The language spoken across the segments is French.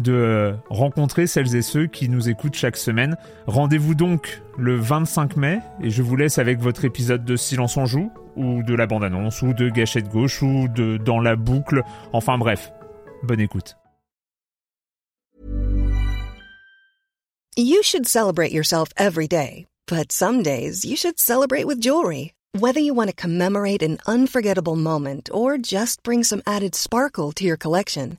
de rencontrer celles et ceux qui nous écoutent chaque semaine. Rendez-vous donc le 25 mai et je vous laisse avec votre épisode de Silence en joue ou de la bande-annonce ou de Gâchette gauche ou de Dans la boucle. Enfin bref, bonne écoute. You should celebrate yourself every day, but some days you should celebrate with jewelry. Whether you want to commemorate an unforgettable moment or just bring some added sparkle to your collection,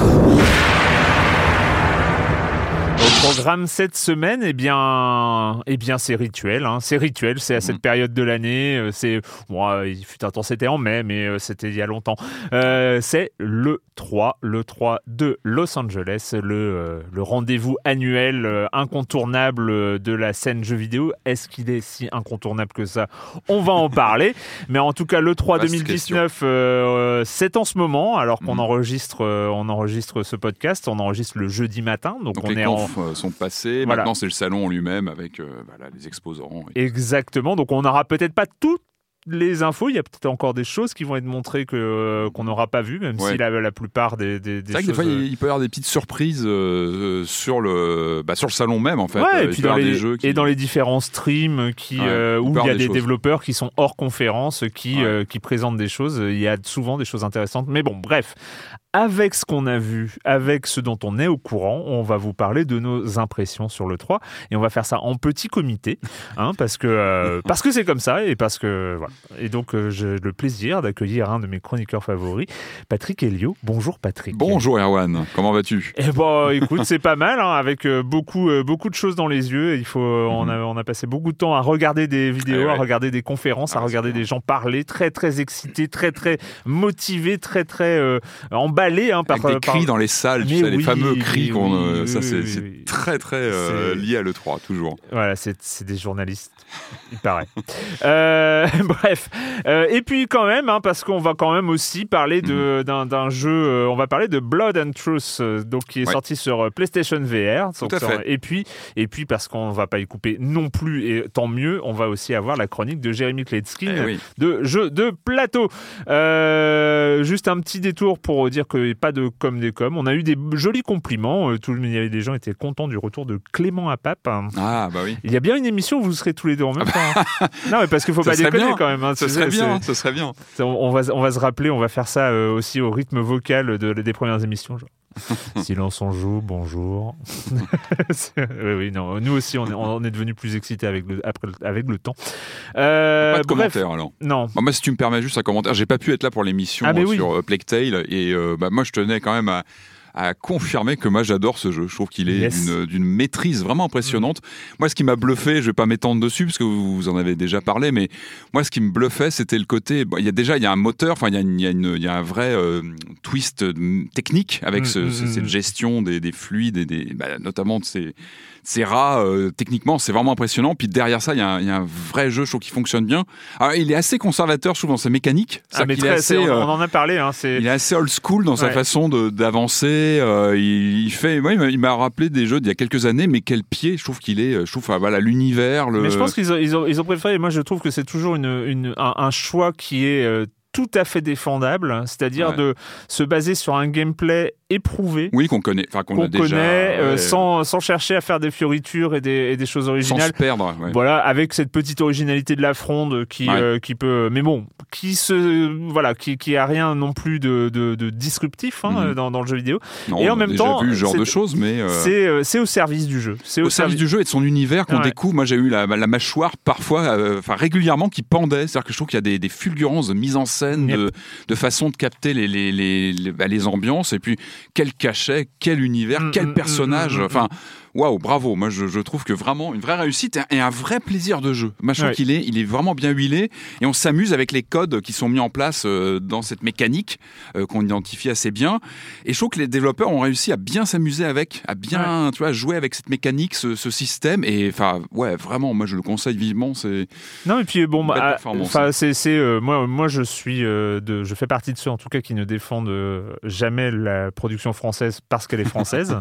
Ah! Programme cette semaine, eh bien, eh bien, c'est rituel. Hein. C'est rituel. C'est à cette mhm. période de l'année. Euh, c'est, moi, il fut un temps, c'était en mai, mais euh, c'était il y a longtemps. Euh, c'est le 3, le 3 de Los Angeles, le, le rendez-vous annuel incontournable de la scène jeu vidéo. Est-ce qu'il est si incontournable que ça? On va en parler. mais en tout cas, le 3 2019, c'est en ce moment, alors qu'on mhm. enregistre, on enregistre ce podcast. On enregistre le jeudi matin, donc, on est en sont passés. Maintenant, c'est le salon lui-même avec euh, les exposants. Exactement. Donc, on n'aura peut-être pas tout les infos, il y a peut-être encore des choses qui vont être montrées que euh, qu'on n'aura pas vu, même si la, la, plupart des, des, des, vrai que des fois, il peut y avoir des petites surprises euh, sur le bah, sur le salon même en fait. et puis dans les, jeux et dans les différents streams qui où il y a des, développeurs qui sont hors conférence, qui qui présentent des choses. Il y a souvent des choses intéressantes. Mais bon, bref, avec ce qu'on a vu, avec ce dont on est au courant, on va vous parler de nos impressions sur le 3 et on va faire ça en petit comité, hein, parce que euh, parce que c'est comme ça et parce que voilà. Et donc euh, j'ai le plaisir d'accueillir un de mes chroniqueurs favoris, Patrick Helio. Bonjour Patrick. Bonjour Erwan. Comment vas-tu? Eh bon, écoute, c'est pas mal, hein, avec euh, beaucoup beaucoup de choses dans les yeux. Il faut, on mhm. a on a passé beaucoup de temps à regarder des vidéos, eh à regarder des conférences, à ah, regarder des gens parler, très très excités, très très motivés, très très en emballé hein, par Avec des cris dans les salles, tu sais, les fameux cris qu'on. Euh, ça, c'est très très euh, lié à l'E3, toujours. Voilà, c'est des journalistes, il paraît. Euh, bref. et puis, quand même, hein, parce qu'on va quand même aussi parler mhm. d'un jeu. on va parler de Blood and Truth, donc, qui est sorti sur PlayStation VR. Tout à fait. Et puis, et puis, parce qu'on va pas y couper non plus, et tant mieux, on va aussi avoir la chronique de Jérémy Kletskin eh de jeu de plateau. juste un petit détour pour dire que pas de comme des comme. On a eu des jolis compliments. Euh, tout, il y avait des gens qui étaient contents du retour de Clément à Pape. Ah, bah oui. Il y a bien une émission où vous serez tous les deux en même temps. Hein. non, mais parce qu'il faut pas déconner quand même. Hein, ça, serait bien, ça serait bien. On, va, on va se rappeler, on va faire ça euh, aussi au rythme vocal de, des premières émissions. Silence on joue, bonjour. oui, oui, non. Nous aussi, on est, on est devenu plus excités avec le, après, avec le temps. Euh, pas de commentaires alors. Non. moi, si tu me permets juste un commentaire, j'ai pas pu être là pour l'émission ah, sur euh, Plague Tale et euh, bah, moi, je tenais quand même à à confirmer que moi j'adore ce jeu. Je trouve qu'il est d'une maîtrise vraiment impressionnante. Moi, ce qui m'a bluffé, je vais pas m'étendre dessus parce que vous en avez déjà parlé, mais moi, ce qui me bluffait, c'était le côté. il y a déjà, il y a un moteur, enfin, il y, y, y, a un vrai euh, twist technique avec mm, ce, mm, cette mm. gestion des, des fluides et des, bah, notamment de ces c'est rare, euh, techniquement, c'est vraiment impressionnant. Puis derrière ça, il y, a un vrai jeu, je trouve, qui fonctionne bien. Alors, il est assez conservateur, je trouve, dans sa mécanique. Ah, mais assez, on, euh, en a parlé. Hein, il est assez old school dans sa façon d'avancer. Euh, il, fait, ouais, il m'a rappelé des jeux d'il y a quelques années, mais quel pied, je trouve qu'il est. Je trouve, voilà, l'univers. Le... Mais je pense qu'ils ont, ils ont, ils ont, préféré. Moi, je trouve que c'est toujours une, une, un, un, choix qui est tout à fait défendable, c'est-à-dire de se baser sur un gameplay éprouvé. Oui, qu'on connaît, enfin qu'on déjà, connaît, euh, sans, sans, chercher à faire des fioritures et des, et des choses originales. Sans se perdre. Voilà, avec cette petite originalité de la fronde qui, euh, qui peut, mais bon, qui se, voilà, qui, qui a rien non plus de, de, de disruptif hein, mhm. dans, dans, le jeu vidéo. et en même déjà temps, vu ce genre de choses, mais euh, c'est c'est au service du jeu. C'est au, service du jeu et de son univers qu'on découvre. Moi, j'ai eu la, la, mâchoire parfois, enfin régulièrement, qui pendait. C'est-à-dire que je trouve qu'il y a des, des fulgurances de mise en scène, de, de façon de capter les, les, les, les, bah, les ambiances et puis quel cachet, quel univers, mm, quel mm, mm, personnage. Enfin, waouh, bravo. Moi, je, trouve que vraiment une vraie réussite et un vrai plaisir de jeu. Je trouve qu'il est, il est vraiment bien huilé et on s'amuse avec les codes qui sont mis en place euh, dans cette mécanique euh, qu'on identifie assez bien. Et je trouve que les développeurs ont réussi à bien s'amuser avec, à bien, tu vois, jouer avec cette mécanique, ce, système. Et enfin, ouais, vraiment, moi, je le conseille vivement. C'est non, et puis bon, bah, enfin, c'est, euh, moi, moi, je suis, de, je fais partie de ceux en tout cas qui ne défendent jamais la production française parce qu'elle est française.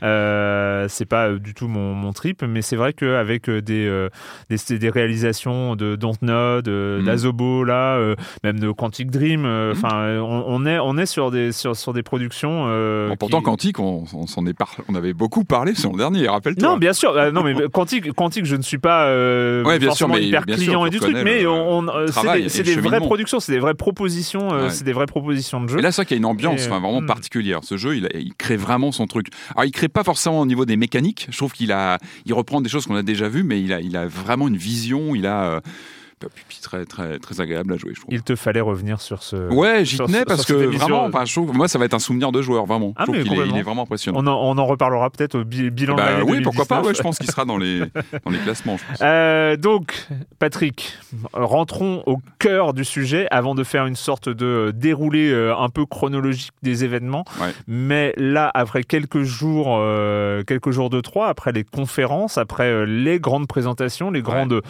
c'est pas euh, du tout mon, mon trip, mais c'est vrai qu'avec euh, des, euh, des, des, réalisations de Dontnod, mm. d'Azobo, là, même de Quantic Dream, mm. enfin, on, est, on est sur des, sur, sur des productions. pourtant, Quantic, on, on, s'en est par... on avait beaucoup parlé sur le dernier, rappelle-toi. Non, bien sûr, non, mais Quantic, Quantic, je ne suis pas ouais, bien sûr, mais, hyper client et du truc, mais on, c'est des, vraies productions, c'est des vraies propositions, c'est des vraies propositions de jeu. Et là, c'est vrai qu'il y a une ambiance vraiment hmm. particulière. Ce jeu, il, il crée vraiment son truc. Alors, il crée pas forcément au niveau des je trouve qu'il reprend des choses qu'on a déjà vues, mais il a, il a vraiment une vision. Il a puis très, très, très agréable à jouer, je trouve. Il te fallait revenir sur ce. Ouais, j'y tenais parce que vraiment, je trouve, moi, ça va être un souvenir de joueur, vraiment. Ah, il, est, vraiment impressionnant. On en, on en reparlera peut-être au bilan bah, de Oui, pourquoi pas, ouais, je pense qu'il sera dans les, dans les classements. Euh, donc, Patrick, rentrons au cœur du sujet avant de faire une sorte de déroulé euh, un peu chronologique des événements. Mais là, après quelques jours, euh, quelques jours de trois, après les conférences, après les grandes présentations, les grandes.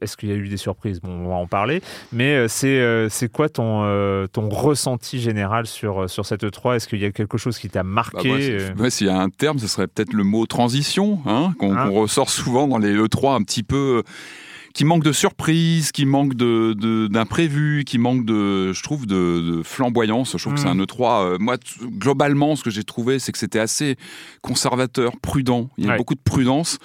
Est-ce qu'il y a eu des surprises, bon, on va en parler, mais euh, c'est euh, c'est quoi ton, euh, ton ressenti général sur, sur cette E3 Est-ce qu'il y a quelque chose qui t'a marqué? bah, S'il y a un terme, ce serait peut-être le mot transition, hein, qu'on hein? ressort souvent dans les E3 un petit peu qui manque de surprise, qui manque de d'imprévu, qui manque de, je trouve, de, flamboyance. Je trouve que c'est un mmh. E3. moi, globalement, ce que j'ai trouvé, c'est que c'était assez conservateur, prudent. Il y a beaucoup de prudence.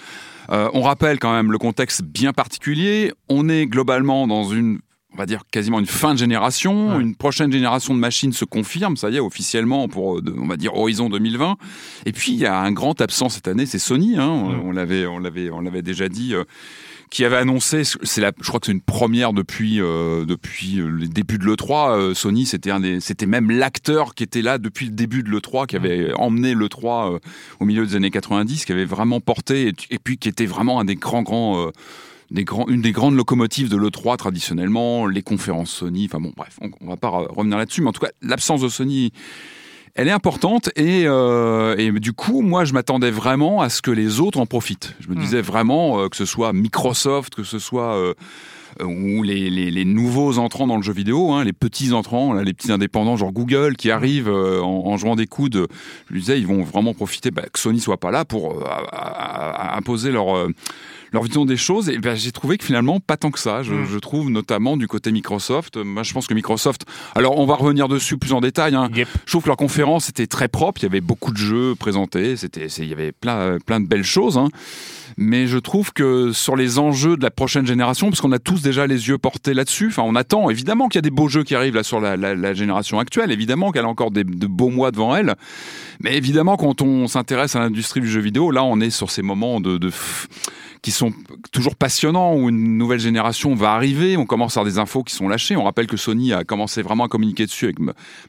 Euh, on rappelle quand même le contexte bien particulier. On est globalement dans une on va dire quasiment une fin de génération, une prochaine génération de machines se confirme, ça y est officiellement pour on va dire horizon 2020. Et puis il y a un grand absent cette année, c'est Sony. Hein. On l'avait on l'avait on l'avait déjà dit. Euh, qui avait annoncé, c'est la, je crois que c'est une première depuis euh, depuis les débuts de l'E3. Sony, c'était un des, c'était même l'acteur qui était là depuis le début de l'E3, qui avait emmené l'E3 au milieu des années 90, qui avait vraiment porté et, puis qui était vraiment un des grands grands euh, des grands, une des grandes locomotives de l'E3 traditionnellement, les conférences Sony, enfin bon bref, on, on va pas revenir là-dessus, mais en tout cas l'absence de Sony elle est importante et, euh, et, du coup, moi, je m'attendais vraiment à ce que les autres en profitent. Je me hmm. disais vraiment euh, que ce soit Microsoft, que ce soit euh, ou les, les, les, nouveaux entrants dans le jeu vidéo, hein, les petits entrants, là, les petits indépendants, genre Google, qui arrivent en, en, jouant des coudes. Je me disais, ils vont vraiment profiter bah, que Sony soit pas là pour imposer leur leur vision des choses. Et ben, j'ai trouvé que finalement, pas tant que ça. Je, mm. je, trouve notamment du côté Microsoft. Moi, je pense que Microsoft. Alors, on va revenir dessus plus en détail. Hein. Je trouve que leur conférence était très propre. Il y avait beaucoup de jeux présentés. C'était, il y avait plein, plein de belles choses. Hein. Mais je trouve que sur les enjeux de la prochaine génération, parce qu'on a tous déjà les yeux portés là-dessus, enfin, on attend évidemment qu'il y a des beaux jeux qui arrivent là sur la, génération actuelle, évidemment qu'elle a encore des, de beaux mois devant elle. Mais évidemment, quand on s'intéresse à l'industrie du jeu vidéo, là, on est sur ces moments qui sont toujours passionnants, où une nouvelle génération va arriver. On commence à avoir des infos qui sont lâchées. On rappelle que Sony a commencé vraiment à communiquer dessus avec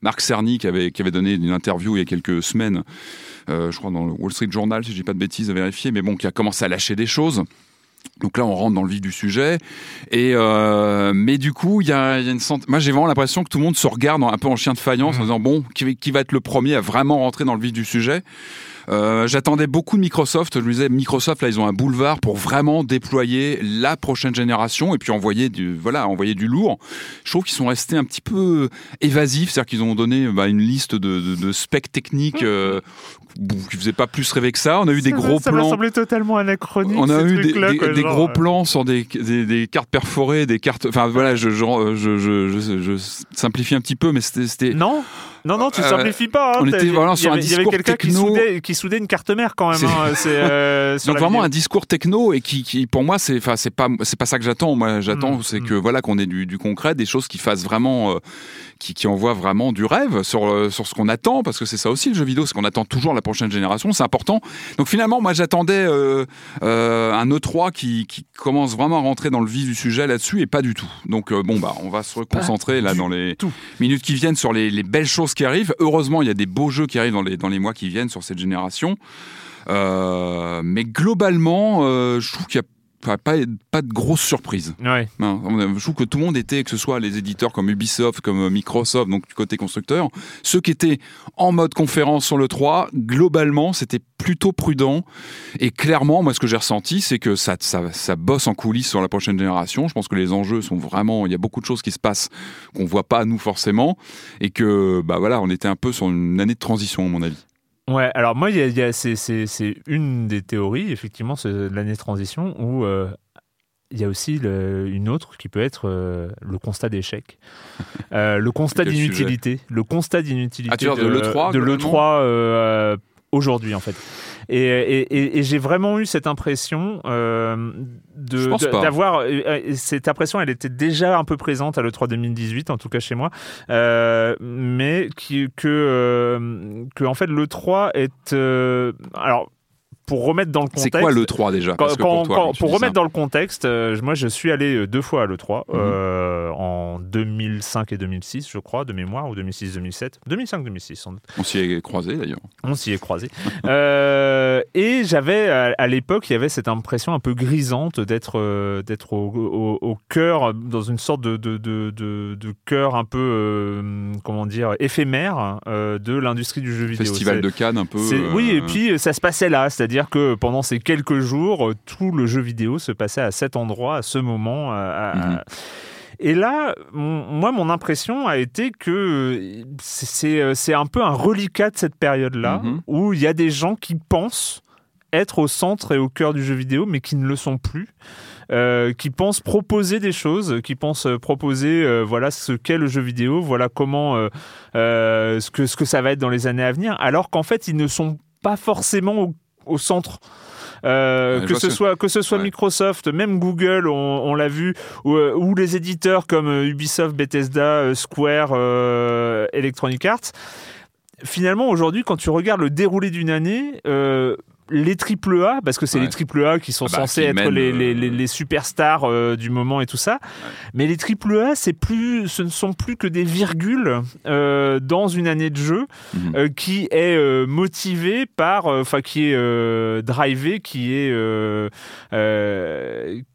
Marc Cerny, qui avait, donné une interview il y a quelques semaines, je crois dans le Wall Street Journal, si je dis pas de bêtises à vérifier, mais bon, qui a commencé à lâcher des choses. Donc là, on rentre dans le vif du sujet. Et euh, mais du coup, il y a, y a, une moi j'ai vraiment l'impression que tout le monde se regarde un peu en chien de faïence en mmh. disant bon, qui, qui va être le premier à vraiment rentrer dans le vif du sujet? Euh, j'attendais beaucoup de Microsoft. Je me disais, Microsoft, là, ils ont un boulevard pour vraiment déployer la prochaine génération et puis envoyer du, voilà, envoyer du lourd. Je trouve qu'ils sont restés un petit peu évasifs, c'est-à-dire qu'ils ont donné bah, une liste de, de, specs techniques euh, qui faisaient pas plus rêver que ça. On a eu des gros ça plans. Ça semblait totalement anachronique. On a eu des, des, gros euh. plans sur des, des, cartes perforées, des cartes. Enfin voilà, je, je, je, je, je simplifie un petit peu, mais c'était. Non. Non, non, tu euh, simplifies pas. Hein, on était vraiment sur un discours avait quelqu'un qui soudait, qui soudait, une carte mère quand même. Hein, euh, Donc vraiment un discours techno et qui, qui pour moi, c'est, enfin, c'est pas, c'est pas ça que j'attends. Moi, j'attends, mm, c'est mm. que voilà, qu'on ait du, du, concret, des choses qui fassent vraiment, euh, qui, qui envoient vraiment du rêve sur sur ce qu'on attend, parce que c'est ça aussi le jeu vidéo, c'est qu'on attend toujours la prochaine génération, c'est important. Donc finalement, moi, j'attendais un E3 qui, qui commence vraiment à rentrer dans le vif du sujet là-dessus et pas du tout. Donc bon, bah, on va se reconcentrer là dans les minutes qui viennent sur les, les belles choses qui arrivent. Heureusement, il y a des beaux jeux qui arrivent dans les, dans les mois qui viennent sur cette génération. Euh, mais globalement, euh, je trouve qu'il y a pas, pas de grosse surprise. Ouais. Je trouve que tout le monde était, que ce soit les éditeurs comme Ubisoft, comme Microsoft, donc du côté constructeur, ceux qui étaient en mode conférence sur le 3, globalement, c'était plutôt prudent. Et clairement, moi, ce que j'ai ressenti, c'est que ça, ça, ça, bosse en coulisses sur la prochaine génération. Je pense que les enjeux sont vraiment, il y a beaucoup de choses qui se passent qu'on voit pas nous forcément, et que, bah voilà, on était un peu sur une année de transition, à mon avis. Ouais, alors moi, y a, c'est une des théories, effectivement, c'est l'année de transition, où euh, il y a aussi une autre qui peut être euh, le constat d'échec, euh, le constat d'inutilité, le constat d'inutilité ah, de, l'E3, de l'E3 aujourd'hui en fait. Et, j'ai vraiment eu cette impression euh, d'avoir. Euh, euh, cette impression, elle était déjà un peu présente à l'E3 2018, en tout cas chez moi, mais qui, que, que, en fait, l'E3 est. alors, pour remettre dans le contexte. C'est quoi le 3 déjà? Pour, remettre dans le contexte, euh, moi je suis allé euh, deux fois à l'E3, mhm. euh, en 2005 et 2006, je crois, de mémoire, ou 2006-2007. 2005-2006 sans doute. On s'y est croisé d'ailleurs. On s'y est croisé. et j'avais, à, l'époque, il y avait cette impression un peu grisante d'être d'être au, au, cœur, dans une sorte de, de, de, de cœur un peu, comment dire, éphémère de l'industrie du jeu vidéo. Festival de Cannes un peu. Oui, et puis ça se passait là, c'est-à-dire que pendant ces quelques jours, tout le jeu vidéo se passait à cet endroit, à ce moment. Mhm. Et là, moi, mon impression a été que c'est un peu un reliquat de cette période-là, mhm. où il y a des gens qui pensent être au centre et au cœur du jeu vidéo, mais qui ne le sont plus. Euh, qui pensent proposer des choses, qui pensent proposer euh, voilà ce qu'est le jeu vidéo, voilà comment euh, ce que ce que ça va être dans les années à venir, alors qu'en fait ils ne sont pas forcément au au centre. Euh, que, ce soit, que ce soit Microsoft, même Google, on, l'a vu, euh, ou, les éditeurs comme euh, Ubisoft, Bethesda, Square, Electronic Arts. Finalement, aujourd'hui, quand tu regardes le déroulé d'une année, les triple A, parce que c'est les triple A qui sont ah bah, censés être les, les, les, superstars euh, du moment et tout ça. Mais les triple A, c'est plus, ce ne sont plus que des virgules euh, dans une année de jeu mhm. euh, qui est motivée par, enfin qui est drivé, qui est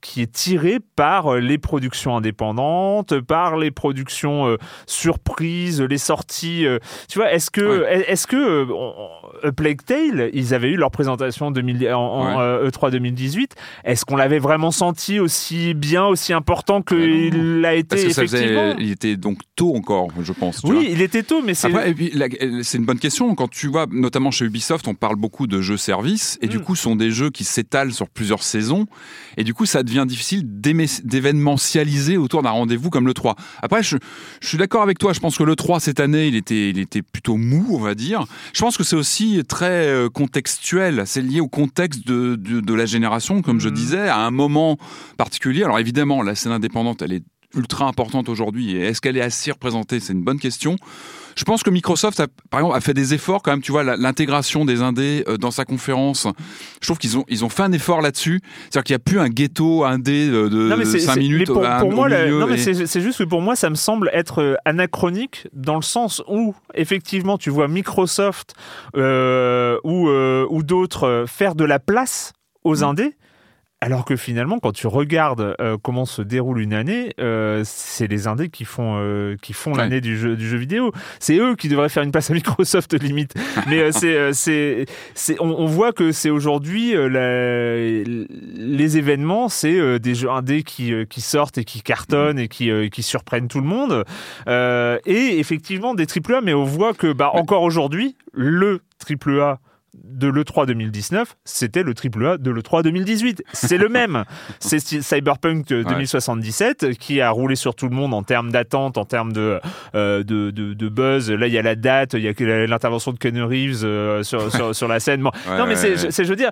qui est tiré par les productions indépendantes, par les productions surprises, les sorties. tu vois, est-ce que est-ce que Plague Tale, ils avaient eu leur présentation en, E3 2018. E Est-ce qu'on l'avait vraiment senti aussi bien, aussi important qu'il l'a été effectivement? Il était donc tôt encore, je pense. oui, il était tôt, mais c'est. c'est une bonne question. Quand tu vois, notamment chez Ubisoft, on parle beaucoup de jeux services, et du mm. coup, ce sont des jeux qui s'étalent sur plusieurs saisons, et du coup, ça devient difficile d'événementialiser autour d'un rendez-vous comme le 3. Après, je, je suis d'accord avec toi. Je pense que le 3 cette année, il était, il était plutôt mou, on va dire. Je pense que c'est aussi très euh, contextuel c'est lié au contexte de, de, la génération, comme je mhm. disais, à un moment particulier. Alors évidemment, la scène indépendante, elle est ultra importante aujourd'hui. Et est-ce qu'elle est assez représentée? C'est une bonne question. Je pense que Microsoft, a, par exemple, a fait des efforts quand même. Tu vois, l'intégration des indés euh, dans sa conférence. Je trouve qu'ils ont ils ont fait un effort là-dessus. C'est-à-dire qu'il n'y a plus un ghetto indé de, de 5 minutes. pour, moi, non, mais c'est juste que pour moi, ça me semble être euh, anachronique dans le sens où effectivement, tu vois Microsoft euh, ou ou d'autres faire de la place aux mm. indés Alors que finalement, quand tu regardes euh, comment se déroule une année, euh, c'est les indés qui font euh, qui font l'année du jeu du jeu vidéo. C'est eux qui devraient faire une passe à Microsoft limite. Mais c'est c'est c'est on, on, voit que c'est aujourd'hui les événements, c'est des jeux indés qui qui sortent et qui cartonnent et qui qui surprennent tout le monde. et effectivement des triple A, mais on voit que bah encore aujourd'hui le triple A de l'E3 2019, c'était le triple A de l'E3 2018. C'est le même. C'est Cyberpunk 2077 qui a roulé sur tout le monde en termes d'attente, en termes de, euh, de, de, buzz. Là, il y a la date, il y a l'intervention de Ken Reeves euh, sur, sur, la scène. non, mais c'est, je veux dire.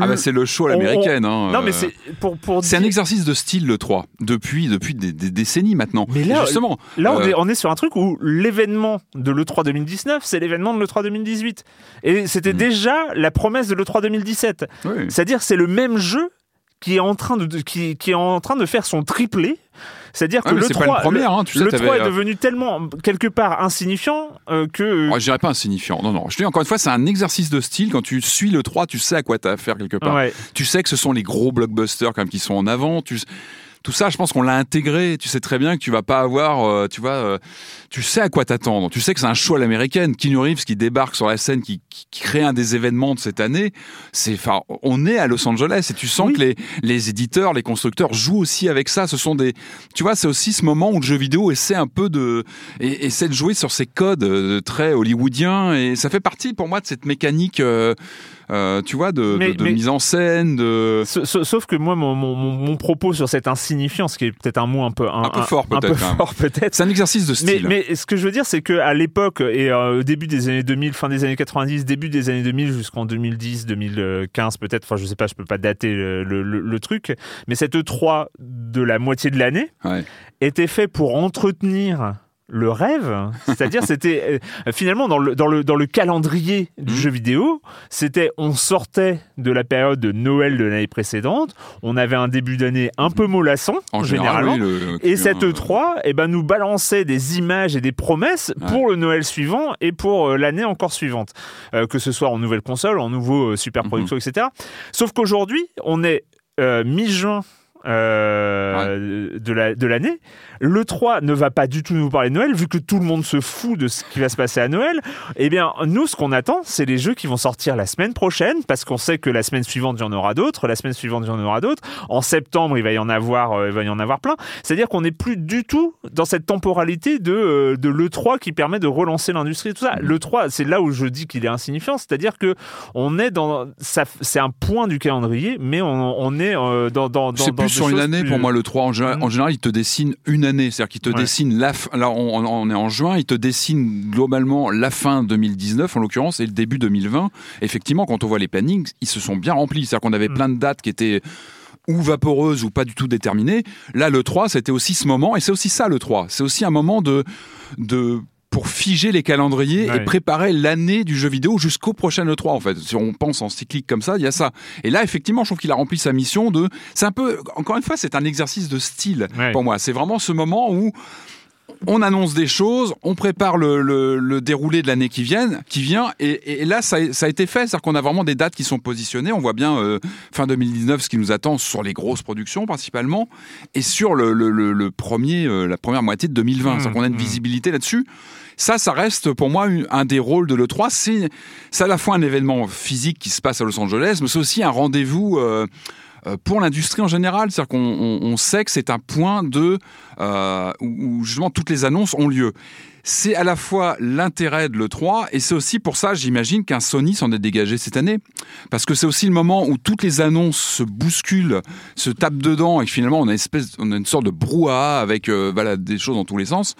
ah bah c'est le show à l'américaine. Hein, non, mais c'est pour, pour C'est un exercice de style, le 3, depuis, depuis des, décennies maintenant. Mais là, justement. Là, on, euh, est, on est sur un truc où l'événement de l'E3 2019, c'est l'événement de l'E3 2018. Et c'était hmm. déjà déjà la promesse de l'E3 2017. C'est-à-dire c'est le même jeu qui est en train de, qui, qui est en train de faire son triplé. C'est-à-dire que le 3, hein, le, 3 est devenu tellement quelque part insignifiant euh, que. Moi, je dirais pas insignifiant. Non, non. Je dis encore une fois, c'est un exercice de style. Quand tu suis le 3, tu sais à quoi tu as affaire quelque part. Tu sais que ce sont les gros blockbusters quand même qui sont en avant. Tu tout ça, je pense qu'on l'a intégré. Tu sais très bien que tu vas pas avoir, euh, tu vois, euh, tu sais à quoi t'attendre. Tu sais que c'est un show à l'américaine. Keanu Reeves qui débarque sur la scène, qui, crée un des événements de cette année. C'est, enfin, on est à Los Angeles et tu sens que les, les éditeurs, les constructeurs jouent aussi avec ça. Ce sont des, tu vois, c'est aussi ce moment où le jeu vidéo essaie un peu de, essaie de jouer sur ces codes euh, très hollywoodiens et ça fait partie pour moi de cette mécanique. Euh, tu vois, de, mise en scène. De... Sauf que moi, mon, propos sur cette insignifiance, qui est peut-être un mot un peu, un, peu fort peut-être. C'est un exercice de style. Mais, ce que je veux dire, c'est qu'à l'époque, et euh, au début des années 2000, fin des années 90, début des années 2000 jusqu'en 2010, 2015 peut-être, enfin je sais pas, je peux pas dater le, truc, mais cette E3 de la moitié de l'année était fait pour entretenir le rêve, c'est-à-dire c'était euh, finalement dans le, dans le, dans le calendrier du mmh. jeu vidéo, c'était on sortait de la période de Noël de l'année précédente, on avait un début d'année un peu mollasson en généralement, et cette E3 eh ben, nous balançait des images et des promesses pour le Noël suivant et pour euh, l'année encore suivante, euh, que ce soit en nouvelle console, en nouveau super mmh. production, etc. Sauf qu'aujourd'hui, on est mi-juin euh, de l'année. le 3 ne va pas du tout nous parler de Noël, vu que tout le monde se fout de ce qui va se passer à Noël. Eh bien, nous, ce qu'on attend, c'est les jeux qui vont sortir la semaine prochaine, parce qu'on sait que la semaine suivante, il y en aura d'autres, la semaine suivante, il y en aura d'autres. En septembre, il va y en avoir, euh, il va y en avoir plein. C'est-à-dire qu'on n'est plus du tout dans cette temporalité de, euh, de l'E3 qui permet de relancer l'industrie et tout ça. Mmh. L'E3, c'est là où je dis qu'il est insignifiant, c'est-à-dire que on est dans, c'est un point du calendrier, mais on, est dans, dans, dans, sur une année, pour moi, le 3, en, général, en général il te dessine une année. C'est-à-dire qu'il te dessine la fin. Là, on, est en juin, il te dessine globalement la fin 2019, en l'occurrence, et le début 2020. Effectivement, quand on voit les plannings, ils se sont bien remplis. C'est-à-dire qu'on avait mm. plein de dates qui étaient ou vaporeuses ou pas du tout déterminées. Là, le 3, c'était aussi ce moment, et c'est aussi ça le 3. C'est aussi un moment de, de pour figer les calendriers et préparer l'année du jeu vidéo jusqu'au prochain E3 en fait. Si on pense en cyclique comme ça, il y a ça. Et là effectivement, je trouve qu'il a rempli sa mission de c'est un peu encore une fois, c'est un exercice de style pour moi. C'est vraiment ce moment où on annonce des choses, on prépare le, déroulé de l'année qui vient, qui vient, et, là ça, a été fait, c'est-à-dire qu'on a vraiment des dates qui sont positionnées. On voit bien euh, fin 2019 ce qui nous attend sur les grosses productions principalement, et sur le, premier, euh, la première moitié de 2020, mmh, c'est-à-dire qu'on a une mmh. visibilité là-dessus. Ça, ça reste pour moi un des rôles de l'E3. C'est à la fois un événement physique qui se passe à Los Angeles, mais c'est aussi un rendez-vous. Euh, euh, pour l'industrie en général. C'est-à-dire qu'on sait que c'est un point euh, où, justement toutes les annonces ont lieu. C'est à la fois l'intérêt de l'E3 et c'est aussi pour ça, j'imagine, qu'un Sony s'en est dégagé cette année. Parce que c'est aussi le moment où toutes les annonces se bousculent, se tapent dedans et finalement on a, une, espèce, on a une sorte de brouhaha avec des choses dans tous les sens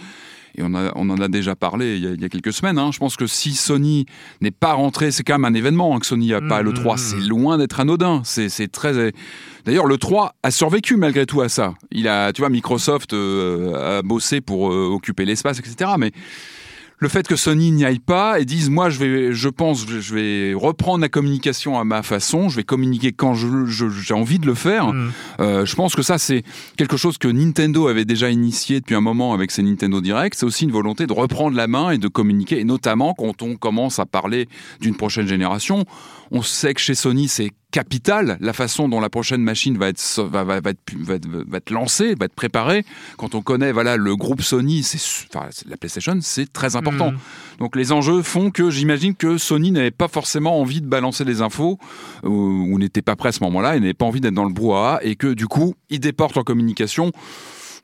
et on, en a déjà parlé il y a, quelques semaines. Hein. Je pense que si Sony n'est pas rentré, c'est quand même un événement hein, que Sony n'a pas le 3. Mmh. C'est loin d'être anodin. C'est très. D'ailleurs, le 3 a survécu malgré tout à ça. Il a, tu vois, Microsoft euh, a bossé pour euh, occuper l'espace, etc. Mais le fait que Sony n'y aille pas et dise moi je vais je pense je vais reprendre la communication à ma façon je vais communiquer quand j'ai envie de le faire. Mm. euh, je pense que ça c'est quelque chose que Nintendo avait déjà initié depuis un moment avec ses Nintendo Direct. C'est aussi une volonté de reprendre la main et de communiquer et notamment quand on commence à parler d'une prochaine génération. On sait que chez Sony c'est capital la façon dont la prochaine machine va être va, va, va, être, va, être lancée, va être préparée. Quand on connaît voilà le groupe Sony, c'est enfin, la PlayStation, c'est très important. Mhm. Donc les enjeux font que j'imagine que Sony n'avait pas forcément envie de balancer des infos ou, ou n'était pas prêt à ce moment-là et n'avait pas envie d'être dans le brouhaha et que du coup, il déporte en communication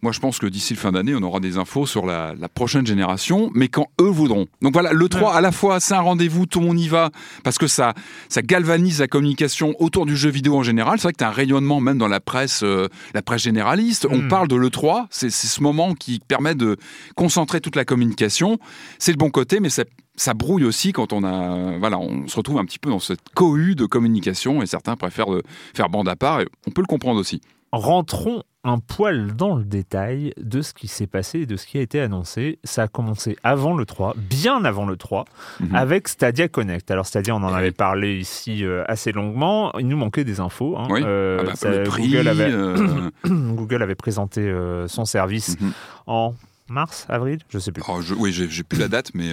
moi, je pense que d'ici le fin d'année, on aura des infos sur la, prochaine génération, mais quand eux voudront. Donc voilà, le 3, à la fois, c'est un rendez-vous, tout le monde y va, parce que ça, ça galvanise la communication autour du jeu vidéo en général. C'est vrai que tu as un rayonnement même dans la presse, euh, la presse généraliste. On hmm. parle de l'E3, c'est ce moment qui permet de concentrer toute la communication. C'est le bon côté, mais ça, ça brouille aussi quand on a voilà on se retrouve un petit peu dans cette cohue de communication et certains préfèrent faire bande à part et on peut le comprendre aussi. Rentrons un poil dans le détail de ce qui s'est passé et de ce qui a été annoncé. Ça a commencé avant le 3, bien avant le 3, mhm. avec Stadia Connect. Alors Stadia, on en avait parlé ici euh, assez longuement. Il nous manquait des infos. Hein. Euh, ah bah, Google, avait, euh. Google, avait, présenté son service mhm. en mars, avril, je sais plus. Oh, oui, j'ai plus la date, mais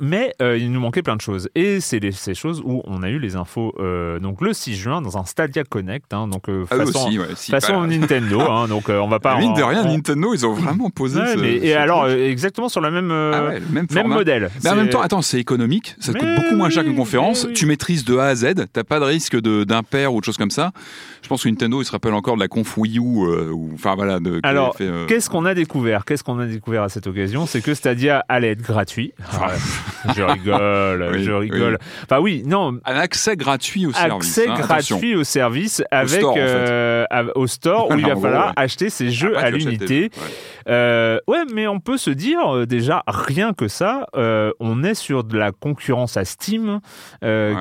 mais euh, il nous manquait plein de choses. Et c'est ces choses où on a eu les infos euh, donc le 6 juin dans un Stadia Connect. Hein, donc euh, ah façon, façon Nintendo. hein, donc on va pas. Mine de rien, Nintendo, ils ont vraiment posé. et alors exactement sur la même, ah même, même, modèle. Mais en même temps, attends, c'est économique. Ça coûte beaucoup moins cher qu'une conférence. Tu maîtrises de A à Z. T'as pas de risque d'impair ou de choses comme ça. Je pense que Nintendo, il se rappelle encore de la conf Wii U. enfin voilà. De, alors, qu'est-ce qu'on a découvert? Qu'est-ce qu'on a découvert à cette occasion? C'est que Stadia allait être gratuit. je rigole, je rigole. Enfin oui, non. Un accès gratuit au service. Accès hein, gratuit au service avec au store, euh, au store où il va falloir acheter ses jeux à l'unité. Euh, ouais. mais on peut se dire euh, déjà rien que ça, on est sur de la concurrence à Steam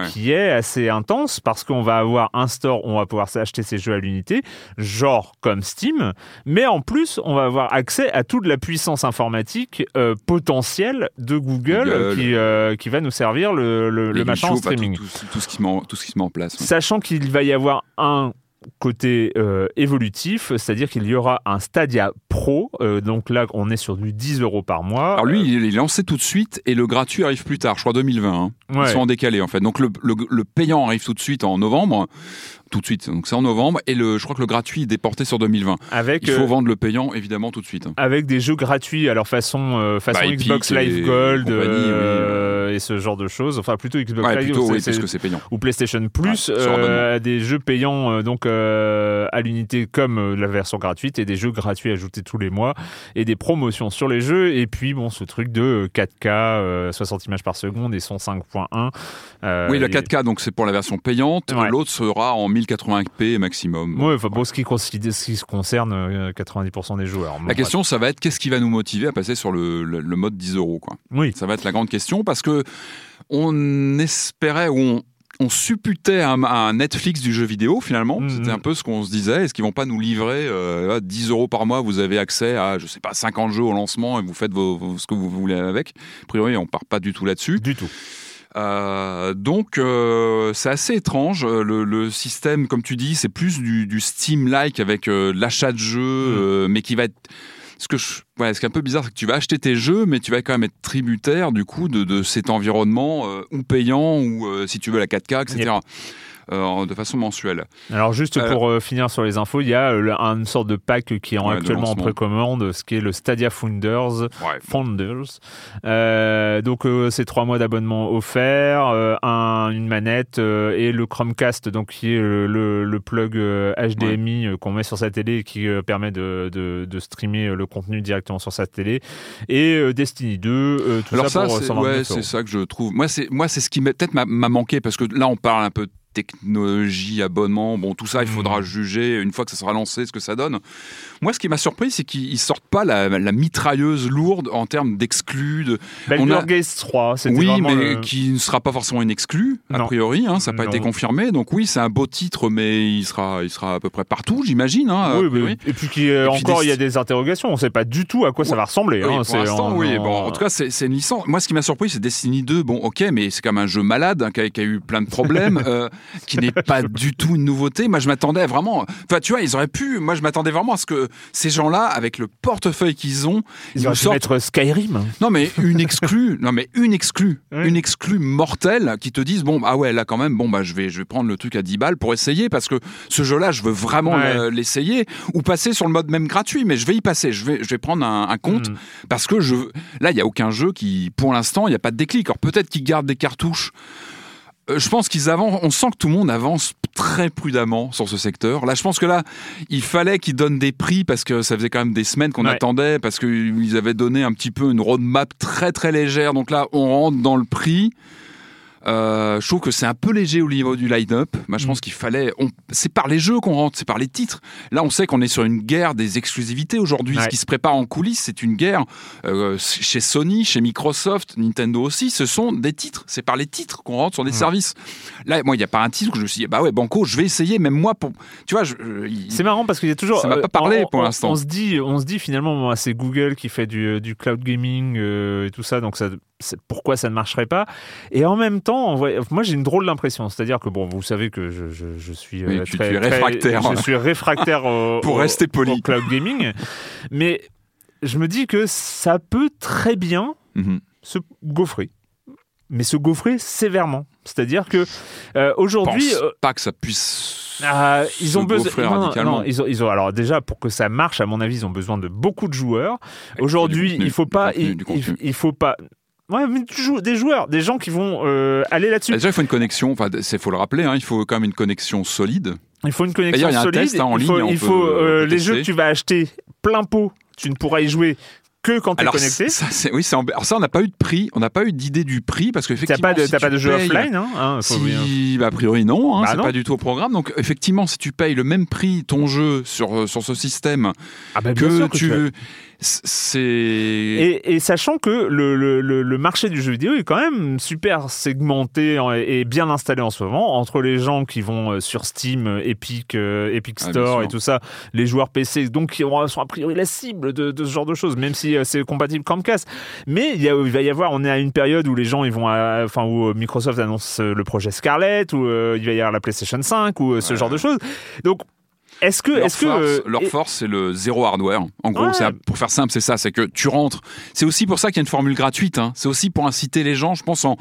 qui est assez intense parce qu'on va avoir un store où on va pouvoir s'acheter ses jeux à l'unité, genre comme Steam, mais en plus on va avoir accès à toute la puissance informatique potentielle de Google, qui euh, qui va nous servir le, le, machin en streaming. Tout, ce qui met tout ce qui se met en place. Sachant qu'il va y avoir un côté euh, évolutif, c'est-à-dire qu'il y aura un Stadia Pro, euh, donc là on est sur du 10 euros par mois. Alors lui il est lancé tout de suite et le gratuit arrive plus tard, je crois 2020. Hein. Ils sont en décalé en fait. Donc le, le, payant arrive tout de suite en novembre tout de suite. Donc c'est en novembre et le, je crois que le gratuit est déporté sur 2020. Avec, Il faut euh, vendre le payant évidemment tout de suite. Avec des jeux gratuits, alors façon, euh, façon bah, Xbox Live Gold euh, et, ce genre de choses. Enfin plutôt Xbox Live plutôt, oui, parce que c'est payant. Ou PlayStation Plus, des jeux payants donc à l'unité comme la version gratuite et des jeux gratuits ajoutés tous les mois et des promotions sur les jeux. Et puis bon, ce truc de 4K, 60 images par seconde et son 5.1. oui, le 4K donc c'est pour la version payante. L'autre sera en 1000 1080p maximum. Oui, enfin, bon, ce qui, ce qui concerne 90% euh, des joueurs. la question, ça va être qu'est-ce qui va nous motiver à passer sur le, le, mode 10 euros quoi. Oui. Ça va être la grande question parce que on espérait ou on, on supputait un, Netflix du jeu vidéo finalement. Mhm. C'était un peu ce qu'on se disait. Est-ce qu'ils vont pas nous livrer 10 euh, euros par mois? Vous avez accès à, je sais pas, 50 jeux au lancement et vous faites ce que vous voulez avec. A priori, on part pas du tout là-dessus. Du tout. Euh, donc euh, c'est assez étrange. Euh, le, système, comme tu dis, c'est plus du, Steam-like avec l'achat de jeux, mm. mais qui va être ce que je, ouais, ce qui est un peu bizarre, c'est que tu vas acheter tes jeux, mais tu vas quand même être tributaire du coup de, cet environnement ou payant ou si tu veux la 4K, etc. de façon mensuelle. Alors juste euh, pour euh, finir sur les infos, il y a une sorte de pack qui est actuellement en précommande, ce qui est le Stadia Founders. Founders. donc c'est trois mois d'abonnement offert, une manette et le Chromecast, donc qui est le, plug HDMI qu'on met sur sa télé et qui permet de, de, streamer le contenu directement sur sa télé. Et Destiny 2, tout Alors ça, pour ouais, c'est ça que je trouve. Moi, c'est moi c'est ce qui peut-être m'a manqué parce que là on parle un peu technologie, abonnement, bon, tout ça, il faudra hmm. juger une fois que ça sera lancé ce que ça donne. Moi, ce qui m'a surpris, c'est qu'ils sortent pas la, mitrailleuse lourde en termes d'exclus. De... Baldur's 3, c'était Oui, mais qui ne sera pas forcément une exclue, a priori, hein, ça n'a pas été confirmé. Donc oui, c'est un beau titre, mais il sera, il sera à peu près partout, j'imagine. Hein, oui, Et puis, qui, encore, il y a des interrogations. On ne sait pas du tout à quoi ça va ressembler. Hein, pour l'instant, oui. Bon, en tout cas, c'est une licence. Moi, ce qui m'a surpris, c'est Destiny 2. Bon, ok, mais c'est quand même un jeu malade, hein, qui, a, eu plein de problèmes. euh, qui n'est pas du tout une nouveauté. Moi, je m'attendais vraiment. Enfin, tu vois, ils auraient pu. Moi, je m'attendais vraiment à ce que ces gens-là, avec le portefeuille qu'ils ont, ils, auraient pu mettre Skyrim. Non, mais une exclue. non, mais une exclue. Une exclue mortelle qui te disent bon, ah ouais, là quand même, bon, bah, je vais, je vais prendre le truc à 10 balles pour essayer parce que ce jeu-là, je veux vraiment l'essayer ou passer sur le mode même gratuit, mais je vais y passer. Je vais, je vais prendre un, compte mm. parce que je, là, il n'y a aucun jeu qui, pour l'instant, il n'y a pas de déclic. Alors peut-être qu'ils gardent des cartouches je pense qu'ils avancent, on sent que tout le monde avance très prudemment sur ce secteur. Là, je pense que là, il fallait qu'ils donnent des prix parce que ça faisait quand même des semaines qu'on attendait, parce qu'ils avaient donné un petit peu une roadmap très très légère. Donc là, on rentre dans le prix. Euh, je trouve que c'est un peu léger au niveau du line-up. Moi, je pense mm. qu'il fallait. C'est par les jeux qu'on rentre, c'est par les titres. Là, on sait qu'on est sur une guerre des exclusivités aujourd'hui. Ce qui se prépare en coulisses, c'est une guerre euh, chez Sony, chez Microsoft, Nintendo aussi. Ce sont des titres. C'est par les titres qu'on rentre sur des services. Là, moi, il n'y a pas un titre où je me suis dit, bah ouais, Banco, je vais essayer, même moi, pour. Tu vois, c'est marrant parce qu'il y a toujours. Ça m'a pas parlé pour l'instant. On se dit, on se dit finalement, c'est Google qui fait du, du cloud gaming euh, et tout ça, donc ça pourquoi ça ne marcherait pas. Et en même temps, moi j'ai une drôle d'impression, c'est-à-dire que bon, vous savez que je, suis euh, très, réfractaire, je suis réfractaire au, pour rester poli cloud gaming, mais je me dis que ça peut très bien mhm. se gaufrer mais se gaufrer sévèrement. C'est-à-dire que euh, aujourd'hui, euh, pas que ça puisse. Ah, ils ont besoin. radicalement. ils, ont, ils ont, alors déjà pour que ça marche, à mon avis, ils ont besoin de beaucoup de joueurs. Aujourd'hui, il faut pas, il, il, faut pas. Ouais, mais des joueurs, des gens qui vont euh, aller là-dessus. Déjà, il faut une connexion, enfin, il faut le rappeler, hein, il faut quand même une connexion solide. Il faut une connexion solide. Il y a un test hein, en ligne. Il faut, euh, les jeux que tu vas acheter plein pot, tu ne pourras y jouer que quand tu es connecté. Ça, oui, alors ça, on n'a pas eu de prix, on n'a pas eu d'idée du prix parce qu'effectivement. T'as pas de, si pas de jeu offline, hein, hein si, bah, a priori non, hein, bah c'est pas du tout au programme. Donc effectivement, si tu payes le même prix ton jeu sur euh, sur ce système ah bah, que, que, tu, c'est et, sachant que le, le, le, marché du jeu vidéo est quand même super segmenté et bien installé en ce moment entre les gens qui vont euh, sur Steam, euh, Epic, euh, Epic ah, Store et tout ça, les joueurs PC, donc qui sont a priori la cible de, ce genre de choses, même si c'est compatible Chromecast. Mais il, y il, va y avoir, on est à une période où les gens ils vont, enfin où Microsoft annonce le projet Scarlett, où il va y avoir la PlayStation 5 ou ce genre de choses. Donc est-ce que, leur est-ce force, que leur force c'est le zéro hardware. En gros, pour faire simple, c'est ça, c'est que tu rentres. C'est aussi pour ça qu'il y a une formule gratuite. Hein. C'est aussi pour inciter les gens, je pense, en,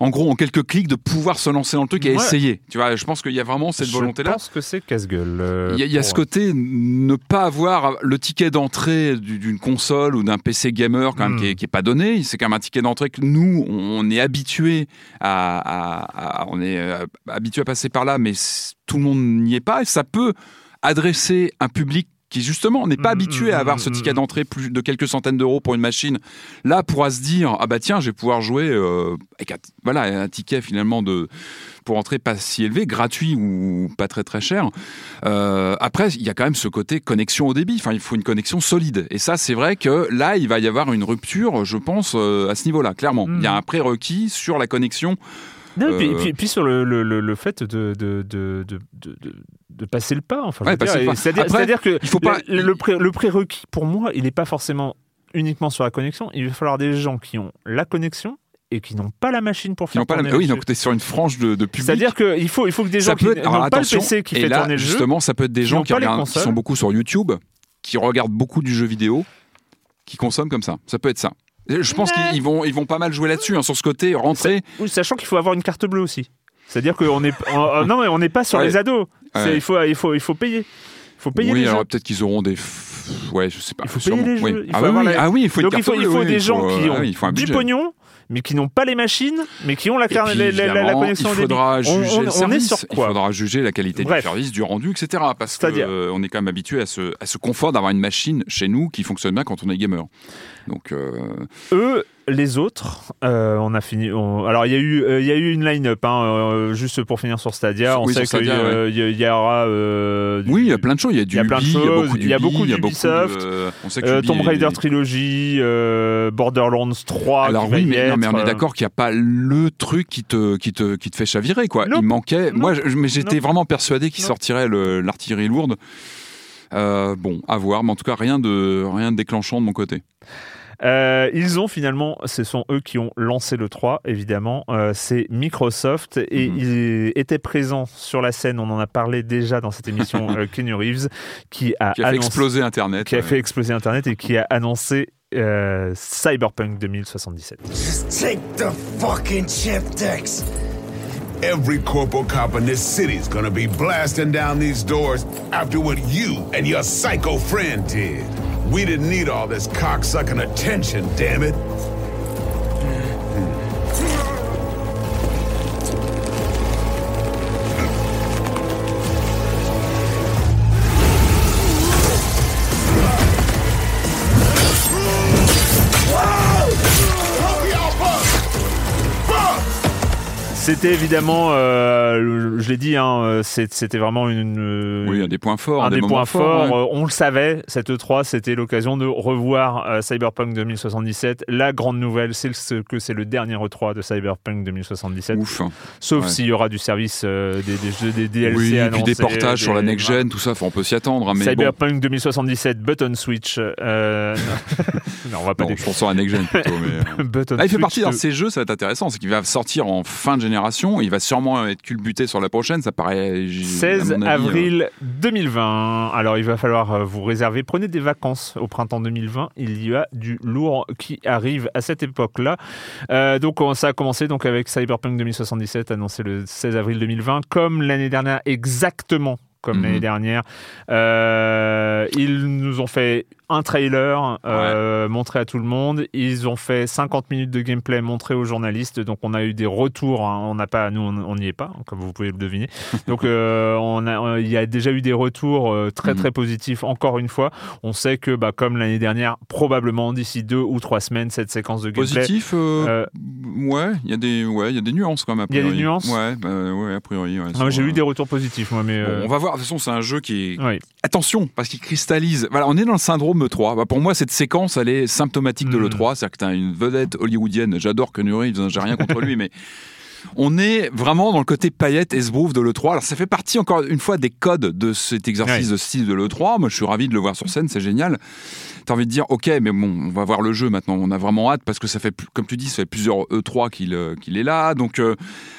en gros, en quelques clics, de pouvoir se lancer dans le truc et essayer. Tu vois, je pense qu'il y a vraiment cette volonté-là. Je pense que c'est casse-gueule. Euh, il y a, ce côté, ne pas avoir le ticket d'entrée d'une console ou d'un PC gamer quand même qui, est, hmm. pas donné. C'est quand même un ticket d'entrée que nous, on est habitué à, on est euh, habitué à passer par là, mais tout le monde n'y est pas et ça peut adresser un public qui justement n'est pas mm, habitué à mm, avoir ce mm, ticket d'entrée plus de quelques centaines d'euros pour une machine, là pourra se dire ah bah tiens je vais pouvoir jouer euh, avec un, voilà un ticket finalement de pour entrer pas si élevé, gratuit ou pas très très cher. Euh, après il y a quand même ce côté connexion au débit. Enfin il faut une connexion solide et ça c'est vrai que là il va y avoir une rupture je pense euh, à ce niveau-là clairement. Il y a un prérequis sur la connexion. Non, et, puis, sur le, le, le fait de, de, de, de de passer le pas. Enfin, c'est-à-dire que il faut pas... le, le prérequis, pour moi, il n'est pas forcément uniquement sur la connexion. Il va falloir des gens qui ont la connexion et qui n'ont pas la machine pour faire tourner la... Oui, donc tu es sur une frange de, de public. C'est-à-dire qu'il faut, il faut que des gens qui n'ont pas le PC qui fait tourner le jeu. Justement, ça peut être des gens qui, regardent, qui sont beaucoup sur YouTube, qui regardent beaucoup du jeu vidéo, qui consomment comme ça. Ça peut être ça. Je pense qu'ils vont, ils vont pas mal jouer là-dessus, hein, sur ce côté, rentrer. Sachant qu'il faut avoir une carte bleue aussi. C'est-à-dire qu'on est, non, mais on n'est pas sur les ados. Il faut, il faut, il faut payer. Il faut payer oui, les alors peut-être qu'ils auront des. Ouais, je sais pas. Il faut payer les jeux. ah, oui, ah, oui, il faut Donc il faut, il faut des gens qui ont du pognon, mais qui n'ont pas les machines, mais qui ont la, la, la, connexion il faudra juger le service, Il faudra juger la qualité du service, du rendu, etc. Parce qu'on euh, est quand même habitué à ce, à ce confort d'avoir une machine chez nous qui fonctionne bien quand on est gamer. Donc, euh, Eux, les autres, euh, on a fini. Alors il y a eu, euh, il y a eu une line-up, hein, euh, juste pour finir sur Stadia. On sait qu'il y, aura. oui, il y a plein de choses. Il y a du il y a plein de choses. Il y a beaucoup d'Ubisoft. Tomb Raider trilogie, Borderlands 3. Alors oui, mais, mais, on est d'accord qu'il n'y a pas le truc qui te, qui te, qui te fait chavirer, quoi. Il manquait. Moi, mais j'étais vraiment persuadé qu'il sortirait l'artillerie lourde. bon, à voir, mais en tout cas rien de rien de déclenchant de mon côté. Ils ont finalement, ce sont eux qui ont lancé le 3, évidemment. c'est Microsoft et mhm. ils étaient présents sur la scène. On en a parlé déjà dans cette émission. Kenny Reeves, qui a, fait exploser Internet, qui a fait exploser Internet et qui a annoncé euh, Cyberpunk 2077. Just take the fucking chip decks. Every corporal cop in this city is gonna be blasting down these doors after what you and your psycho friend did. We didn't need all this cocksucking attention, damn it. C'était évidemment, euh, je l'ai dit, hein, euh, c'était vraiment une. Euh, oui, un des points forts. Un, des, points forts. On le savait, cette E3, c'était l'occasion de revoir Cyberpunk 2077. La grande nouvelle, c'est que c'est le dernier E3 de Cyberpunk 2077. Ouf. Sauf s'il y aura du service des, des, des, DLC. Oui, et puis des portages sur la next-gen, tout ça, on peut s'y attendre. Hein, mais Cyberpunk 2077, button switch. non. on va pas non, je pense à next-gen plutôt. Mais... ah, il fait partie de ces jeux, ça va être intéressant, c'est qu'il va sortir en fin de génération il va sûrement être culbuté sur la prochaine, ça paraît. 16 avril 2020. Euh. Alors il va falloir euh, vous réserver. Prenez des vacances au printemps 2020. Il y a du lourd qui arrive à cette époque-là. Euh, donc ça a commencé donc avec Cyberpunk 2077 annoncé le 16 avril 2020, comme l'année dernière exactement comme mhm. l'année dernière. ils nous ont fait un trailer euh, montré à tout le monde. Ils ont fait 50 minutes de gameplay montré aux journalistes. Donc on a eu des retours. Hein. On n'a pas, nous on n'y est pas, hein, comme vous pouvez le deviner. Donc euh, on a, il y a déjà eu des retours euh, très très mhm. positifs. Encore une fois, on sait que bah, comme l'année dernière, probablement d'ici deux ou trois semaines, cette séquence de gameplay. Positif, ouais. Il y a des, ouais, il y a des nuances quand même. Il y a des nuances. Ouais, bah, ouais a priori. Ah, j'ai eu des retours positifs, moi, mais. on va voir. De toute façon, c'est un jeu qui est. Attention, parce qu'il cristallise. Voilà, on est dans le syndrome E3. Bah, pour moi, cette séquence, elle est symptomatique de hmm. l'E3. C'est-à-dire que tu as une vedette hollywoodienne. J'adore que Reeves, j'ai rien contre lui, mais on est vraiment dans le côté paillette et sbrouf de l'E3. Alors ça fait partie encore une fois des codes de cet exercice de style de l'E3. Moi je suis ravi de le voir sur scène, c'est génial. T'as envie de dire ok mais bon on va voir le jeu maintenant, on a vraiment hâte parce que ça fait comme tu dis ça fait plusieurs E3 qu'il euh, qu'il est là. Donc euh,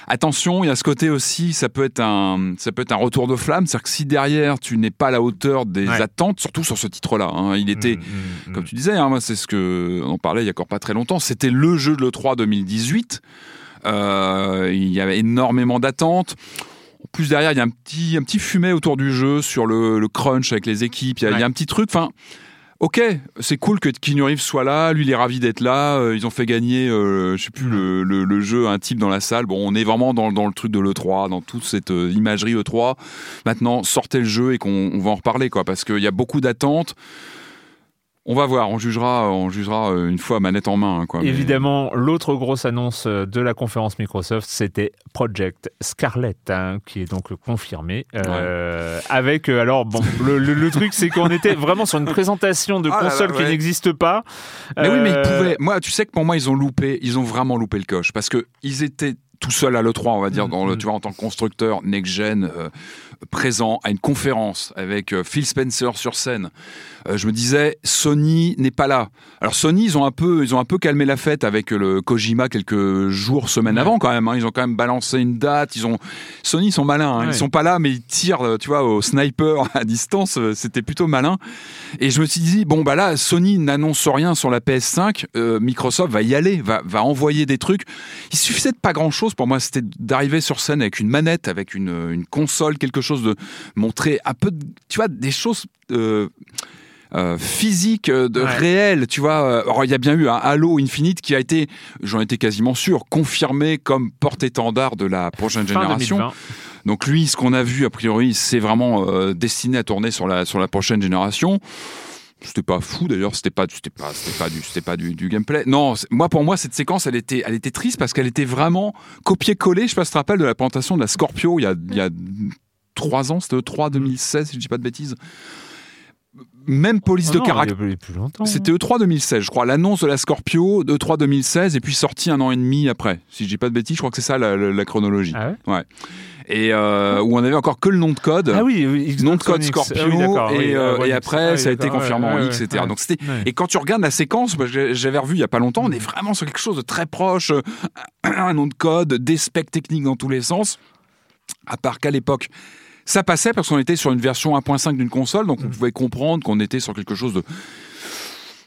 attention, il y a ce côté aussi, ça peut être un ça peut être un retour de flamme, c'est-à-dire que si derrière tu n'es pas à la hauteur des attentes, surtout sur ce titre-là, hein, il était mmh, mmh, mmh. comme tu disais, hein, c'est ce que on en parlait il y a encore pas très longtemps, c'était le jeu de l'E3 2018. Euh, il y avait énormément d'attentes. En plus derrière, il y a un petit, un petit fumet autour du jeu sur le, crunch avec les équipes. Il y, a, un petit truc. Enfin, ok, c'est cool que Keanu Reeves soit là. Lui, il est ravi d'être là. Euh, ils ont fait gagner, euh, je sais plus, le, le, jeu un type dans la salle. Bon, on est vraiment dans, dans le truc de l'E3, dans toute cette imagerie E3. Maintenant, sortez le jeu et qu'on va en reparler, quoi, parce qu'il y a beaucoup d'attentes. On va voir, on jugera, on jugera euh, une fois manette en main. Hein, quoi, Évidemment, l'autre grosse annonce euh, de la conférence Microsoft, c'était Project Scarlet, hein, qui est donc confirmé. Euh, avec, alors, bon, le, truc, c'est qu'on était vraiment sur une présentation de ah console qui n'existe pas. Mais oui, mais ils pouvaient. Moi, tu sais que pour moi, ils ont loupé, ils ont vraiment loupé le coche parce que ils étaient tout seul à l'E3, on va dire, dans le, mm-hmm. tu vois, en tant que constructeur next-gen, euh, présent à une conférence avec euh, Phil Spencer sur scène. Euh, je me disais, Sony n'est pas là. Alors Sony, ils ont un peu, ils ont un peu calmé la fête avec le Kojima quelques jours, semaines avant quand même. Hein. Ils ont quand même balancé une date. Ils ont, Sony, ils sont malins. Hein. Ils sont pas là, mais ils tirent, tu vois, au sniper à distance. C'était plutôt malin. Et je me suis dit, bon bah là, Sony n'annonce rien sur la PS5. Microsoft va y aller, va, va envoyer des trucs. Il suffisait de pas grand chose pour moi, c'était d'arriver sur scène avec une manette, avec une, console, quelque chose de montrer un peu, tu vois, des choses. Euh, euh, physiques, euh, de réel, tu vois. il y a bien eu un Halo Infinite qui a été, j'en étais quasiment sûr, confirmé comme porte-étendard de la prochaine génération. Donc lui, ce qu'on a vu a priori, c'est vraiment destiné à tourner sur la sur la prochaine génération. C'était pas fou d'ailleurs, c'était pas, c'était pas, c'était pas du, c'était pas du, du, gameplay. Non, moi pour moi cette séquence, elle était, elle était triste parce qu'elle était vraiment copier-coller. Je sais pas si tu te rappelles de la présentation de la Scorpio il y a, il y a trois ans, c'était 3 2016 si je dis pas de bêtises. Même police oh de caractère. C'était E3 2016, je crois. L'annonce de la Scorpio, E3 2016, et puis sorti un an et demi après. Si je dis pas de bêtises, je crois que c'est ça la, chronologie. Ah ouais. Et euh, où on avait encore que le nom de code. Ah oui, nom de code Scorpio. Ah et, euh, et, après, ça a été confirmé en X, etc. Donc c'était. Et quand tu regardes la séquence, j'avais revu il y a pas longtemps, on est vraiment sur quelque chose de très proche. Un nom de code, des specs techniques dans tous les sens. À part qu'à l'époque, ça passait parce qu'on était sur une version 1.5 d'une console, donc on mm. pouvait comprendre qu'on était sur quelque chose de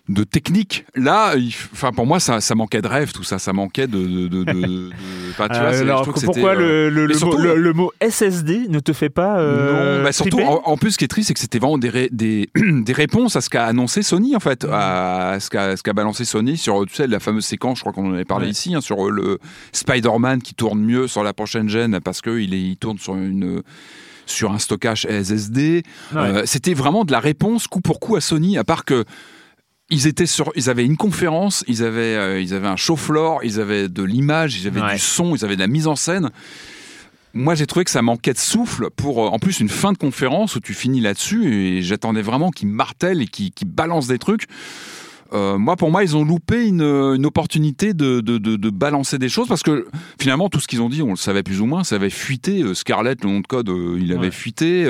de technique. Là, enfin pour moi, ça, ça manquait de rêve, tout ça, ça manquait de. de, de, de enfin, tu vois, alors, pourquoi le, le, le, mot, le, mot, SSD ne te fait pas euh, Non, bah surtout en, plus, ce qui est triste, c'est que c'était vraiment des, des, des, réponses à ce qu'a annoncé Sony en fait, à ce qu'a qu'a balancé Sony sur tu sais la fameuse séquence, je crois qu'on en avait parlé ici, hein, sur le Spider-Man qui tourne mieux sur la prochaine gêne parce que il, est, il tourne sur une sur un stockage SSD. Euh, c'était vraiment de la réponse coup pour coup à Sony, à part que ils étaient sur, ils avaient une conférence, ils avaient, euh, ils avaient un show floor, ils avaient de l'image, ils avaient du son, ils avaient de la mise en scène. Moi, j'ai trouvé que ça manquait de souffle pour, euh, en plus, une fin de conférence où tu finis là-dessus et j'attendais vraiment qu'ils martèlent et qu'ils balancent des trucs. Euh, moi, pour moi, ils ont loupé une, une opportunité de, de, de, de, balancer des choses parce que finalement, tout ce qu'ils ont dit, on le savait plus ou moins, ça avait fuité. Euh, Scarlett, le nom de code, euh, il avait fuité.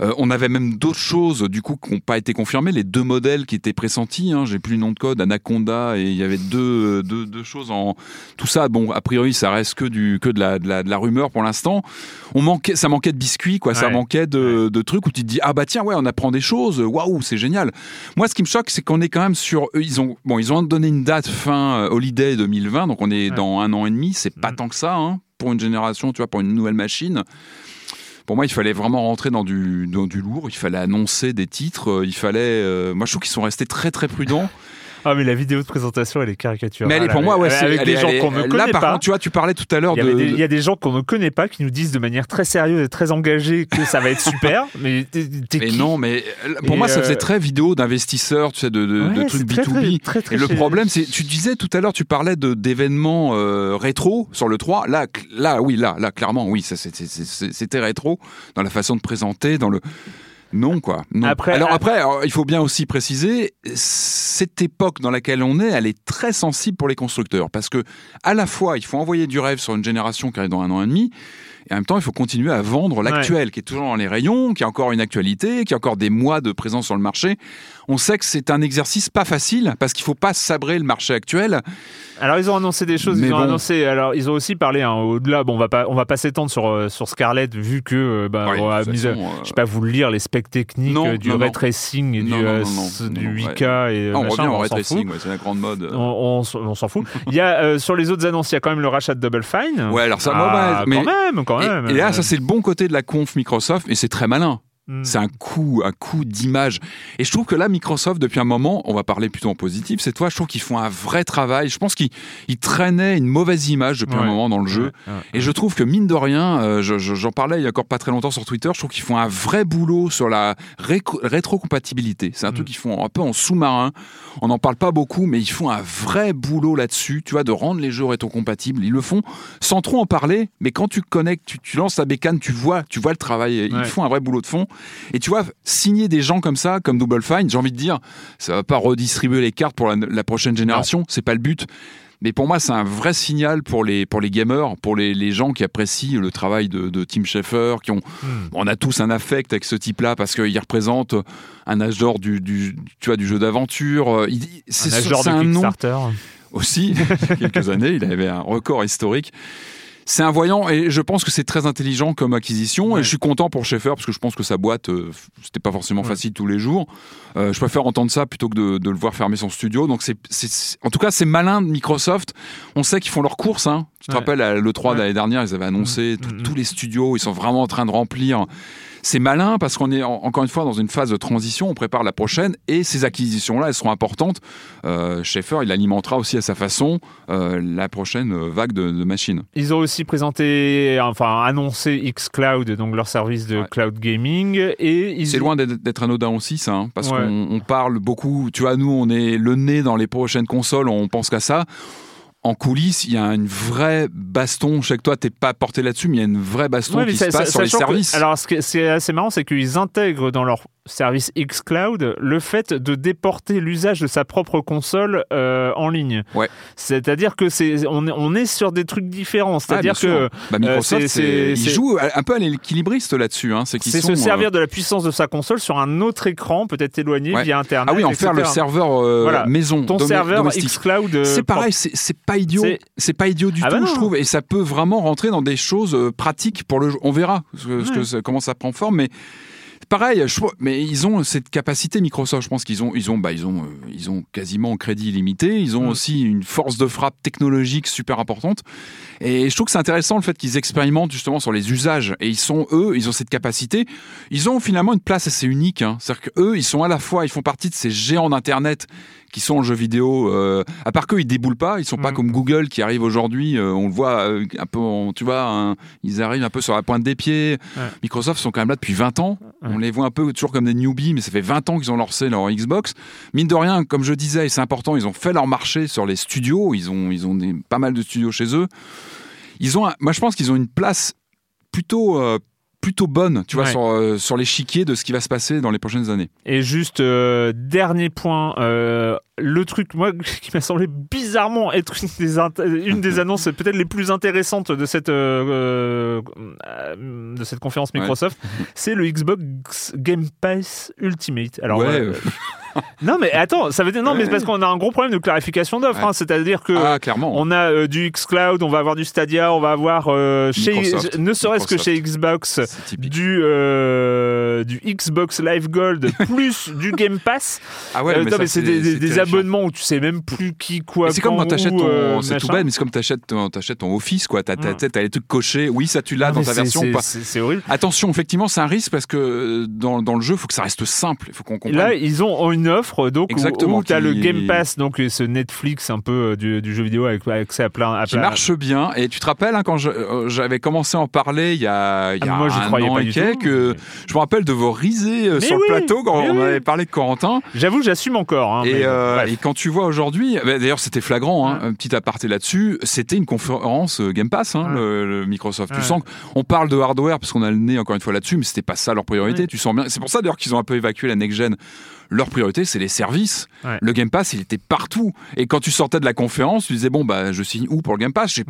Euh, on avait même d'autres choses, du coup, qui n'ont pas été confirmées. Les deux modèles qui étaient pressentis, hein, j'ai plus le nom de code, Anaconda, et il y avait deux, deux, deux, choses en. Tout ça, bon, a priori, ça reste que, du, que de, la, de, la, de la rumeur pour l'instant. On manquait, ça manquait de biscuits, quoi. Ça manquait de, de, trucs où tu te dis, ah bah tiens, ouais, on apprend des choses, waouh, c'est génial. Moi, ce qui me choque, c'est qu'on est quand même sur. Ils ont, bon, ils ont donné une date fin euh, Holiday 2020, donc on est dans un an et demi, c'est pas mm. tant que ça, hein, pour une génération, tu vois, pour une nouvelle machine pour moi, il fallait vraiment rentrer dans du, dans du lourd. Il fallait annoncer des titres. Euh, il fallait. Euh, moi, je trouve qu'ils sont restés très très prudents. Ah, mais la vidéo de présentation, elle est caricaturale. Mais elle est pour moi, ouais, c'est avec des gens qu'on ne connaît là, par Contre, tu vois, tu parlais tout à l'heure de. Il y a des gens qu'on ne connaît pas qui nous disent de manière très sérieuse et très engagée que ça va être super. mais mais non, mais euh, pour moi, ça faisait très vidéo d'investisseurs, tu sais, de, de, trucs B2B. Très, très, et le problème, c'est, tu disais tout à l'heure, tu parlais de d'événements euh, rétro sur le 3. Là, là, oui, là, là, clairement, oui, c'était rétro dans la façon de présenter, dans le. Non, quoi. Après, alors après, il faut bien aussi préciser, cette époque dans laquelle on est, elle est très sensible pour les constructeurs. Parce que, à la fois, il faut envoyer du rêve sur une génération qui arrive dans un an et demi, et en même temps, il faut continuer à vendre l'actuel, qui est toujours dans les rayons, qui a encore une actualité, qui a encore des mois de présence sur le marché. On sait que c'est un exercice pas facile, parce qu'il faut pas sabrer le marché actuel. Alors ils ont annoncé des choses. ils ont annoncé. Alors ils ont aussi parlé hein, au-delà. Bon, on va pas, on va pas s'étendre sur euh, sur Scarlett vu que euh, bah, on a mis, euh, je sais pas vous le lire les specs techniques du ray tracing et du, du 8K et on revient au ray tracing. c'est la grande mode. On, on, s'en fout. il y a sur les autres annonces, il y a quand même le rachat de Double Fine. Ouais, alors ça, ah, mais, quand même, quand même. Et, et là, ça c'est le bon côté de la conf Microsoft, et c'est très malin. Hmm. C'est un coup, un coup d'image. Et je trouve que là, Microsoft, depuis un moment, on va parler plutôt en positif, c'est toi, je trouve qu'ils font un vrai travail. Je pense qu'ils traînaient une mauvaise image depuis un moment dans le jeu. et je trouve que, mine de rien, euh, j'en parlais il y a encore pas très longtemps sur Twitter, je trouve qu'ils font un vrai boulot sur la rétrocompatibilité. C'est un truc hmm. qu'ils font un peu en sous-marin. On n'en parle pas beaucoup, mais ils font un vrai boulot là-dessus, tu vois, de rendre les jeux rétrocompatibles. Ils le font sans trop en parler, mais quand tu connectes, tu, tu lances ta bécane, tu vois, tu vois le travail. Ils font un vrai boulot de fond. Et tu vois, signer des gens comme ça, comme Double Fine, j'ai envie de dire, ça va pas redistribuer les cartes pour la, prochaine génération, c'est pas le but. Mais pour moi, c'est un vrai signal pour les, pour les gamers, pour les, les gens qui apprécient le travail de, de Tim Schafer, qui ont, hmm. on a tous un affect avec ce type-là parce qu'il représente un âge d'or du, du, tu vois, du jeu d'aventure. C'est un âge d'or de Kickstarter. Aussi, il y a quelques années, il avait un record historique c'est un voyant et je pense que c'est très intelligent comme acquisition et je suis content pour Schaeffer parce que je pense que sa boîte euh, c'était pas forcément facile tous les jours. Euh, je préfère entendre ça plutôt que de, le voir fermer son studio. Donc c'est, en tout cas c'est malin de Microsoft. On sait qu'ils font leurs courses. Hein. Tu te rappelles le 3 de l'année dernière ils avaient annoncé mm, tous mm. les studios. Ils sont vraiment en train de remplir c'est malin parce qu'on est encore une fois dans une phase de transition, on prépare la prochaine et ces acquisitions-là, elles seront importantes. Euh, Schaeffer, il alimentera aussi à sa façon euh, la prochaine vague de, machines. Ils ont aussi présenté, enfin annoncé xCloud, donc leur service de cloud gaming. Et C'est loin d'être anodin aussi, ça, hein, parce qu'on parle beaucoup, tu vois, nous, on est le nez dans les prochaines consoles, on pense qu'à ça en coulisses, il y a une vraie baston. Je sais que toi, t'es pas porté là-dessus, mais il y a une vraie baston qui se passe sur les services. alors, ce qui est assez marrant, c'est qu'ils intègrent dans leur service xCloud, le fait de déporter l'usage de sa propre console euh, en ligne. Ouais. C'est-à-dire que c'est on, est, on est sur des trucs différents. C'est-à-dire ah, que bah, Microsoft, c'est, il joue un peu à l'équilibriste là-dessus. Hein. C'est, se servir de la puissance de sa console sur un autre écran, peut-être éloigné via Internet. Ah oui, en faire le serveur maison. Ton serveur xCloud. c'est pareil, c'est, pas idiot. C'est, pas idiot du ah bah tout, je trouve. Et ça peut vraiment rentrer dans des choses pratiques pour le. On verra ce comment ça prend forme, mais pareil, mais ils ont cette capacité Microsoft. Je pense qu'ils ont, ils ont, bah, ils ont, euh, ils ont quasiment crédit illimité. Ils ont mm. aussi une force de frappe technologique super importante. Et je trouve que c'est intéressant le fait qu'ils expérimentent justement sur les usages. Et ils sont eux, ils ont cette capacité. Ils ont finalement une place assez unique. Hein. C'est-à-dire qu'eux, ils sont à la fois, ils font partie de ces géants d'internet qui sont en jeu vidéo. Euh, à part qu'eux, ils déboulent pas. Ils sont pas mm. comme Google qui arrive aujourd'hui. Euh, on le voit un peu, tu vois, ils arrivent un peu sur la pointe des pieds. Microsoft sont quand même là depuis 20 ans. On les voit un peu toujours comme des newbies, mais ça fait 20 ans qu'ils ont lancé leur Xbox. Mine de rien, comme je disais, et c'est important, ils ont fait leur marché sur les studios. Ils ont, ils ont pas mal de studios chez eux. Ils ont, moi, je pense qu'ils ont une place plutôt, euh, plutôt bonne, tu vois, sur, euh, sur l'échiquier de ce qui va se passer dans les prochaines années. Et juste, euh, dernier point, euh, le truc, moi, qui m'a semblé bizarrement être une des, une des annonces peut-être les plus intéressantes de cette, de cette conférence Microsoft, c'est le Xbox Game Pass Ultimate. Alors, ouais, non, mais attends, ça veut dire non, mais c'est parce qu'on a un gros problème de clarification d'offres. Hein. C'est-à-dire que ah, clairement. on a euh, du xCloud, on va avoir du Stadia, on va avoir euh, chez, ne serait-ce que chez Xbox du euh, du Xbox Live Gold plus du Game Pass. Ah ouais, mais, c'est des, abonnements où tu sais même plus qui quoi. C'est comme quand t'achètes ton, c'est tout bête, mais c'est comme t'achètes ton, ton Office quoi. T'as as, les trucs cochés. Oui, ça tu l'as dans ta version. C'est horrible. Attention, effectivement, c'est un risque parce que dans, dans le jeu, il faut que ça reste simple. Il faut qu'on comprenne. Là, ils ont une offre donc Exactement, où, tu as le Game Pass, donc ce Netflix un peu euh, du, jeu vidéo avec accès à plein. À qui marche bien. Et tu te rappelles hein, quand euh, j'avais commencé à en parler il y a, il y a ah, moi, un an et quelques, je me rappelle de vos risées euh, sur le plateau quand on avait parlé de Corentin. J'avoue, j'assume encore. Hein, et, et, quand tu vois aujourd'hui, bah, d'ailleurs c'était flagrant, hein, un petit aparté là-dessus, c'était une conférence Game Pass, le, Microsoft. Tu sens qu'on parle de hardware parce qu'on a le nez encore une fois là-dessus, mais c'était pas ça leur priorité. Tu sens bien. C'est pour ça d'ailleurs qu'ils ont un peu évacué la next gen leur priorité, c'est les services. Le Game Pass, il était partout. Et quand tu sortais de la conférence, tu disais, bon, bah, je signe où pour le Game Pass? Tu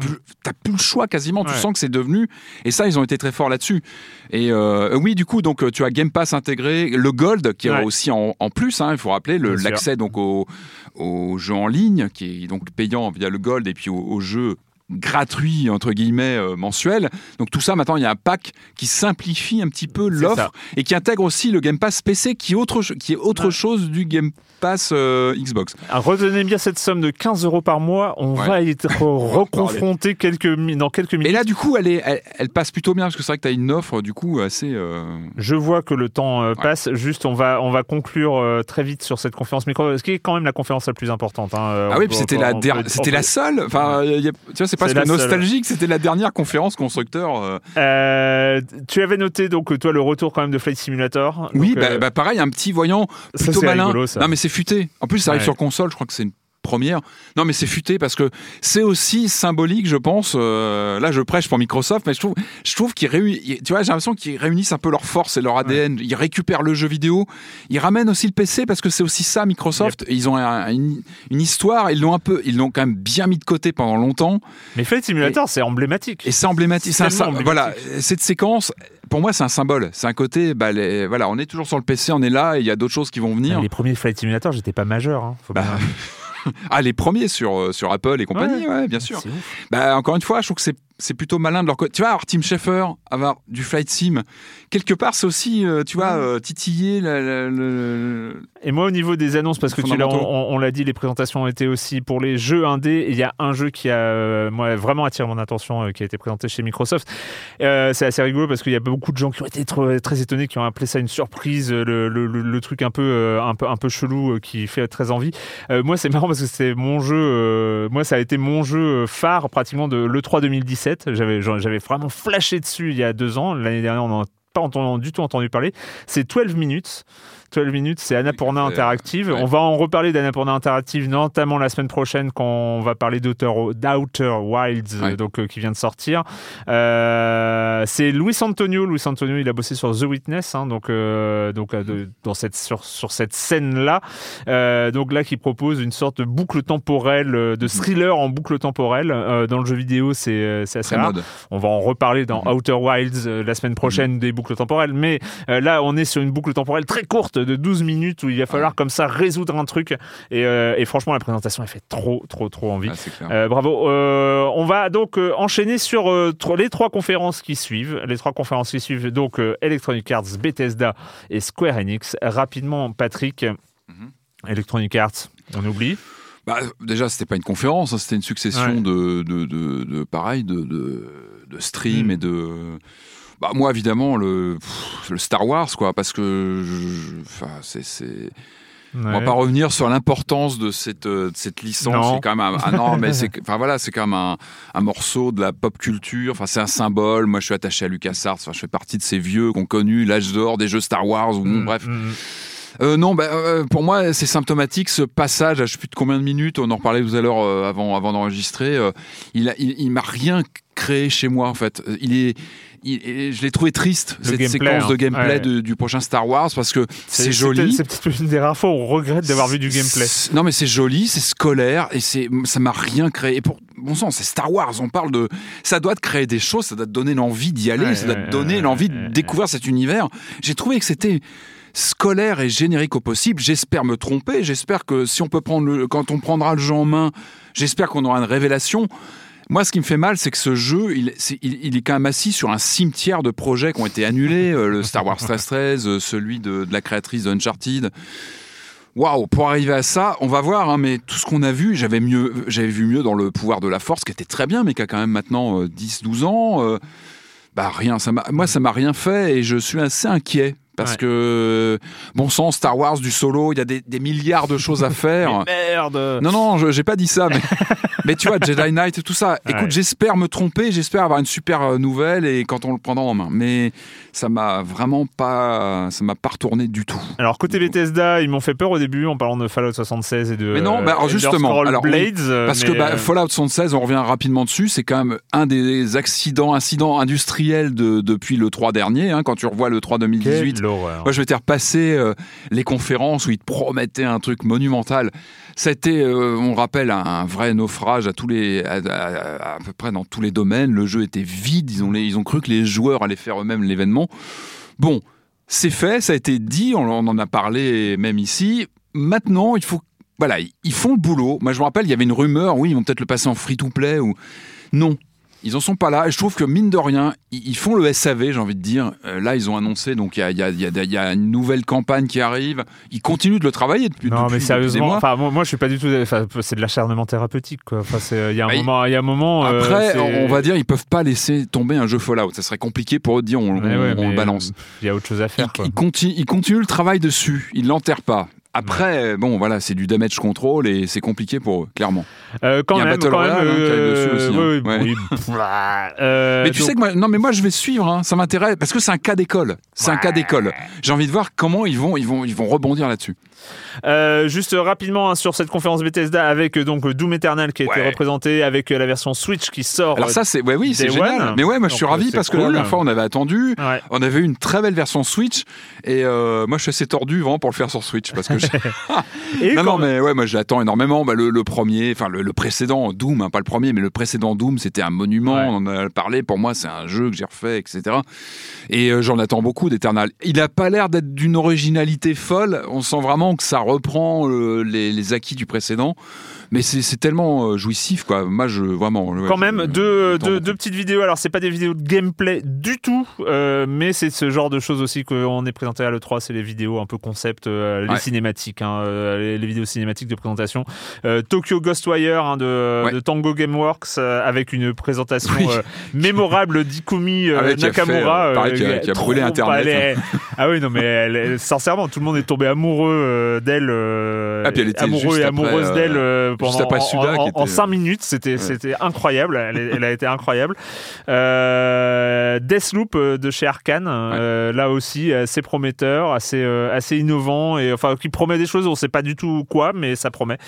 n'as plus le choix quasiment. Tu sens que c'est devenu. Et ça, ils ont été très forts là-dessus. Et euh, oui, du coup, donc, tu as Game Pass intégré, le Gold, qui est aussi en, plus, hein, il faut rappeler, l'accès donc au, au jeu en ligne, qui est donc payant via le Gold, et puis au, au jeu gratuit entre guillemets euh, mensuel. Donc tout ça maintenant il y a un pack qui simplifie un petit peu l'offre et qui intègre aussi le Game Pass PC qui est autre, qui est autre chose du Game Pass euh, Xbox. Alors, retenez bien cette somme de 15 euros par mois, on va être reconfronté quelques, dans quelques minutes. Et là du coup elle, est, elle, passe plutôt bien parce que c'est vrai que tu as une offre du coup assez... Euh, Je vois que le temps passe, juste on va, on va conclure très vite sur cette conférence micro, ce qui est quand même la conférence la plus importante. Hein, ah oui, puis c'était la, c'était la seule, enfin, tu vois c'est pas nostalgique, c'était la dernière conférence constructeur. Euh. Euh, tu avais noté donc toi le retour quand même de Flight Simulator. oui, bah, euh, bah, pareil, un petit voyant plutôt malin. Non mais c'est futé. En plus ça arrive sur console, je crois que c'est une première. Non, mais c'est futé parce que c'est aussi symbolique, je pense. Euh, là, je prêche pour Microsoft, mais je trouve, je trouve qu'ils réunissent, tu vois, j'ai l'impression qu'ils réunissent un peu leur force et leur ADN. Ils récupèrent le jeu vidéo, ils ramènent aussi le PC parce que c'est aussi ça, Microsoft. Ils ont une, histoire, ils l'ont un peu, ils l'ont quand même bien mis de côté pendant longtemps. Mais Flight Simulator, c'est emblématique. Et c'est emblématique. C'est Voilà, cette séquence, pour moi, c'est un symbole. C'est un côté, bah, voilà, on est toujours sur le PC, on est là, et il y a d'autres choses qui vont venir. Les premiers Flight Simulator, j'étais pas majeur. Hein, bah, ah, les premiers sur, euh, sur Apple et compagnie, ouais, bien sûr. Bah, encore une fois, je trouve que c'est c'est plutôt malin de leur côté. Tu vois, avoir Tim Schafer, avoir du flight sim, quelque part, c'est aussi, euh, tu vois, euh, titiller le, Et moi, au niveau des annonces, parce que tu on, l'a dit, les présentations ont été aussi pour les jeux indés. Il y a un jeu qui a euh, moi, vraiment attiré mon attention, qui a été présenté chez Microsoft. c'est assez rigolo parce qu'il y a beaucoup de gens qui ont été très, très étonnés, qui ont appelé ça une surprise, le, truc un peu, un peu, un peu chelou qui fait très envie. moi, c'est marrant parce que c'est mon jeu, moi, ça a été mon jeu phare pratiquement de l'E3 2017 j'avais, vraiment flashé dessus il y a deux ans. L'année dernière, on n'en a pas entendu, du tout entendu parler. C'est 12 minutes. 12 minutes, c'est Annapurna Interactive. On va en reparler d'Annapurna Interactive, notamment la semaine prochaine quand on va parler d'Outer Wilds, donc qui vient de sortir. c'est Luis Antonio. Luis Antonio, il a bossé sur The Witness, hein, donc donc dans cette sur, sur cette scène là. donc là, qui propose une sorte de boucle temporelle, de thriller en boucle temporelle dans le jeu vidéo. C'est assez rare. On va en reparler dans Outer Wilds la semaine prochaine des boucles temporelles, mais là, on est sur une boucle temporelle très courte de 12 minutes où il va falloir comme ça résoudre un truc. Et, et, franchement, la présentation, elle fait trop, trop, trop envie. Euh, bravo. Euh, on va donc euh, enchaîner sur les trois conférences qui suivent. Les trois conférences qui suivent, donc Electronic Arts, Bethesda et Square Enix. Rapidement, Patrick, mhm. Electronic Arts, on oublie bah, déjà, c'était pas une conférence, hein, c'était une succession de, de, de, pareil, de, de, stream mm. et de. Bah, moi, évidemment, le, le, Star Wars, quoi, parce que c'est on va pas revenir sur l'importance de cette, euh, de cette licence. C'est quand même un, non, mais c'est, enfin voilà, c'est quand même un, un, morceau de la pop culture. Enfin, c'est un symbole. Moi, je suis attaché à LucasArts. Enfin, je fais partie de ces vieux qu'on connu l'âge d'or des jeux Star Wars. Ou mm, bref. Mm. Euh, non, bah, euh, pour moi, c'est symptomatique ce passage. À je sais plus de combien de minutes. On en reparlait tout à l'heure euh, avant, avant d'enregistrer. il, a, il, il m'a rien créé chez moi en fait. Il est, je l'ai trouvé triste cette séquence de hein. gameplay du prochain Star Wars parce que c'est joli. C'est peut-être une des rares fois où on regrette d'avoir vu du gameplay. Non mais c'est joli, c'est scolaire et c'est ça m'a rien créé. Et pour bon sang, c'est Star Wars. On parle de ça doit te créer des choses, ça doit te donner l'envie d'y aller, ça doit te donner l'envie de découvrir cet univers. J'ai trouvé que c'était scolaire et générique au possible. J'espère me tromper. J'espère que si on peut prendre le, quand on prendra le jeu en main, j'espère qu'on aura une révélation. Moi, ce qui me fait mal, c'est que ce jeu, il, est, quand même assis sur un cimetière de projets qui ont été annulés. Euh, le Star Wars 13, euh, celui de, la créatrice d'Uncharted. Waouh, pour arriver à ça, on va voir, hein, mais tout ce qu'on a vu, j'avais vu mieux dans le pouvoir de la force, qui était très bien, mais qui a quand même maintenant 10-12 euh, ans. bah rien, ça moi ça m'a rien fait et je suis assez inquiet parce que bon sang Star Wars du solo il y a des, des milliards de choses à faire. Merde. Non non j'ai pas dit ça mais mais tu vois Jedi Knight tout ça. Écoute j'espère me tromper j'espère avoir une super euh, nouvelle et quand on le prendra en main. Mais ça m'a vraiment pas ça m'a pas retourné du tout. Alors côté Bethesda ils m'ont fait peur au début en parlant de Fallout 76 et de mais non bah, justement alors, Blades parce que bah, euh, Fallout 76 on revient rapidement dessus c'est quand même un des accidents incidents industriels de, depuis le 3 dernier hein, quand tu revois le 3 2018 moi, je vais te euh, les conférences où ils te promettaient un truc monumental. Été, euh, on rappelle, un, vrai naufrage à tous les, à, peu près dans tous les domaines. Le jeu était vide. Ils ont, ils ont cru que les joueurs allaient faire eux-mêmes l'événement. Bon, c'est fait, ça a été dit. On, on en a parlé même ici. Maintenant, il faut voilà, ils font le boulot. Moi, je me rappelle, il y avait une rumeur, oui, ils vont peut-être le passer en free-to-play ou non. Ils en sont pas là. Et je trouve que mine de rien, ils font le SAV, j'ai envie de dire. Euh, là, ils ont annoncé, donc il y a, y, a, y a, une nouvelle campagne qui arrive. Ils continuent de le travailler depuis. Non, mais sérieusement, enfin moi, je suis pas du tout. C'est de l'acharnement thérapeutique, quoi. Il y a un moment, il y a un moment. Euh, Après, on va dire, ils peuvent pas laisser tomber un jeu Fallout. Ça serait compliqué pour eux de dire, on, on, le balance. Il y a autre chose à faire. Ils, continuent, ils continuent le travail dessus. Ils l'enterrent pas. Après, bon, voilà, c'est du damage control et c'est compliqué pour eux, clairement. Euh, quand Il y a même, Battle Royale hein, qui arrive dessus aussi. mais tu sais que moi, non, mais moi je vais suivre. Hein, ça m'intéresse parce que c'est un cas d'école. C'est un cas d'école. J'ai envie de voir comment ils vont, ils vont, ils vont rebondir là-dessus. Euh, juste rapidement hein, sur cette conférence Bethesda avec euh, donc Doom Eternal qui a été représenté avec euh, la version Switch qui sort. Alors ça c'est ouais, oui c'est génial. Mais ouais moi je suis ravi parce que la dernière fois on avait attendu, on avait eu une très belle version Switch et moi je suis assez tordu vraiment pour le faire sur Switch parce que non non mais ouais moi j'attends énormément. Bah, le, premier enfin le, précédent Doom hein, pas le premier mais le précédent Doom c'était un monument on en a parlé. Pour moi c'est un jeu que j'ai refait etc et j'en attends beaucoup d'Eternal. Il a pas l'air d'être d'une originalité folle. On sent vraiment que ça reprend euh, les, acquis du précédent mais c'est tellement euh, jouissif quoi. Moi je vraiment quand même deux, deux, petites vidéos. Alors c'est pas des vidéos de gameplay du tout euh, mais c'est ce genre de choses aussi qu'on est présenté à l'E3 c'est les vidéos un peu concept les cinématiques hein, les, vidéos cinématiques de présentation. Tokyo Ghostwire hein, de, Tango Gameworks avec une présentation mémorable d'Ikumi Nakamura qui, a, brûlé internet ah oui non mais sincèrement tout le monde est tombé amoureux d'elle, euh, ah, amoureux et amoureuse d'elle euh, pendant en, 5 minutes. C'était c'était incroyable. Elle, a été incroyable. Euh, Deathloop de chez Arkane, là aussi assez prometteur, assez assez innovant et enfin qui promet des choses. On sait pas du tout quoi, mais ça promet.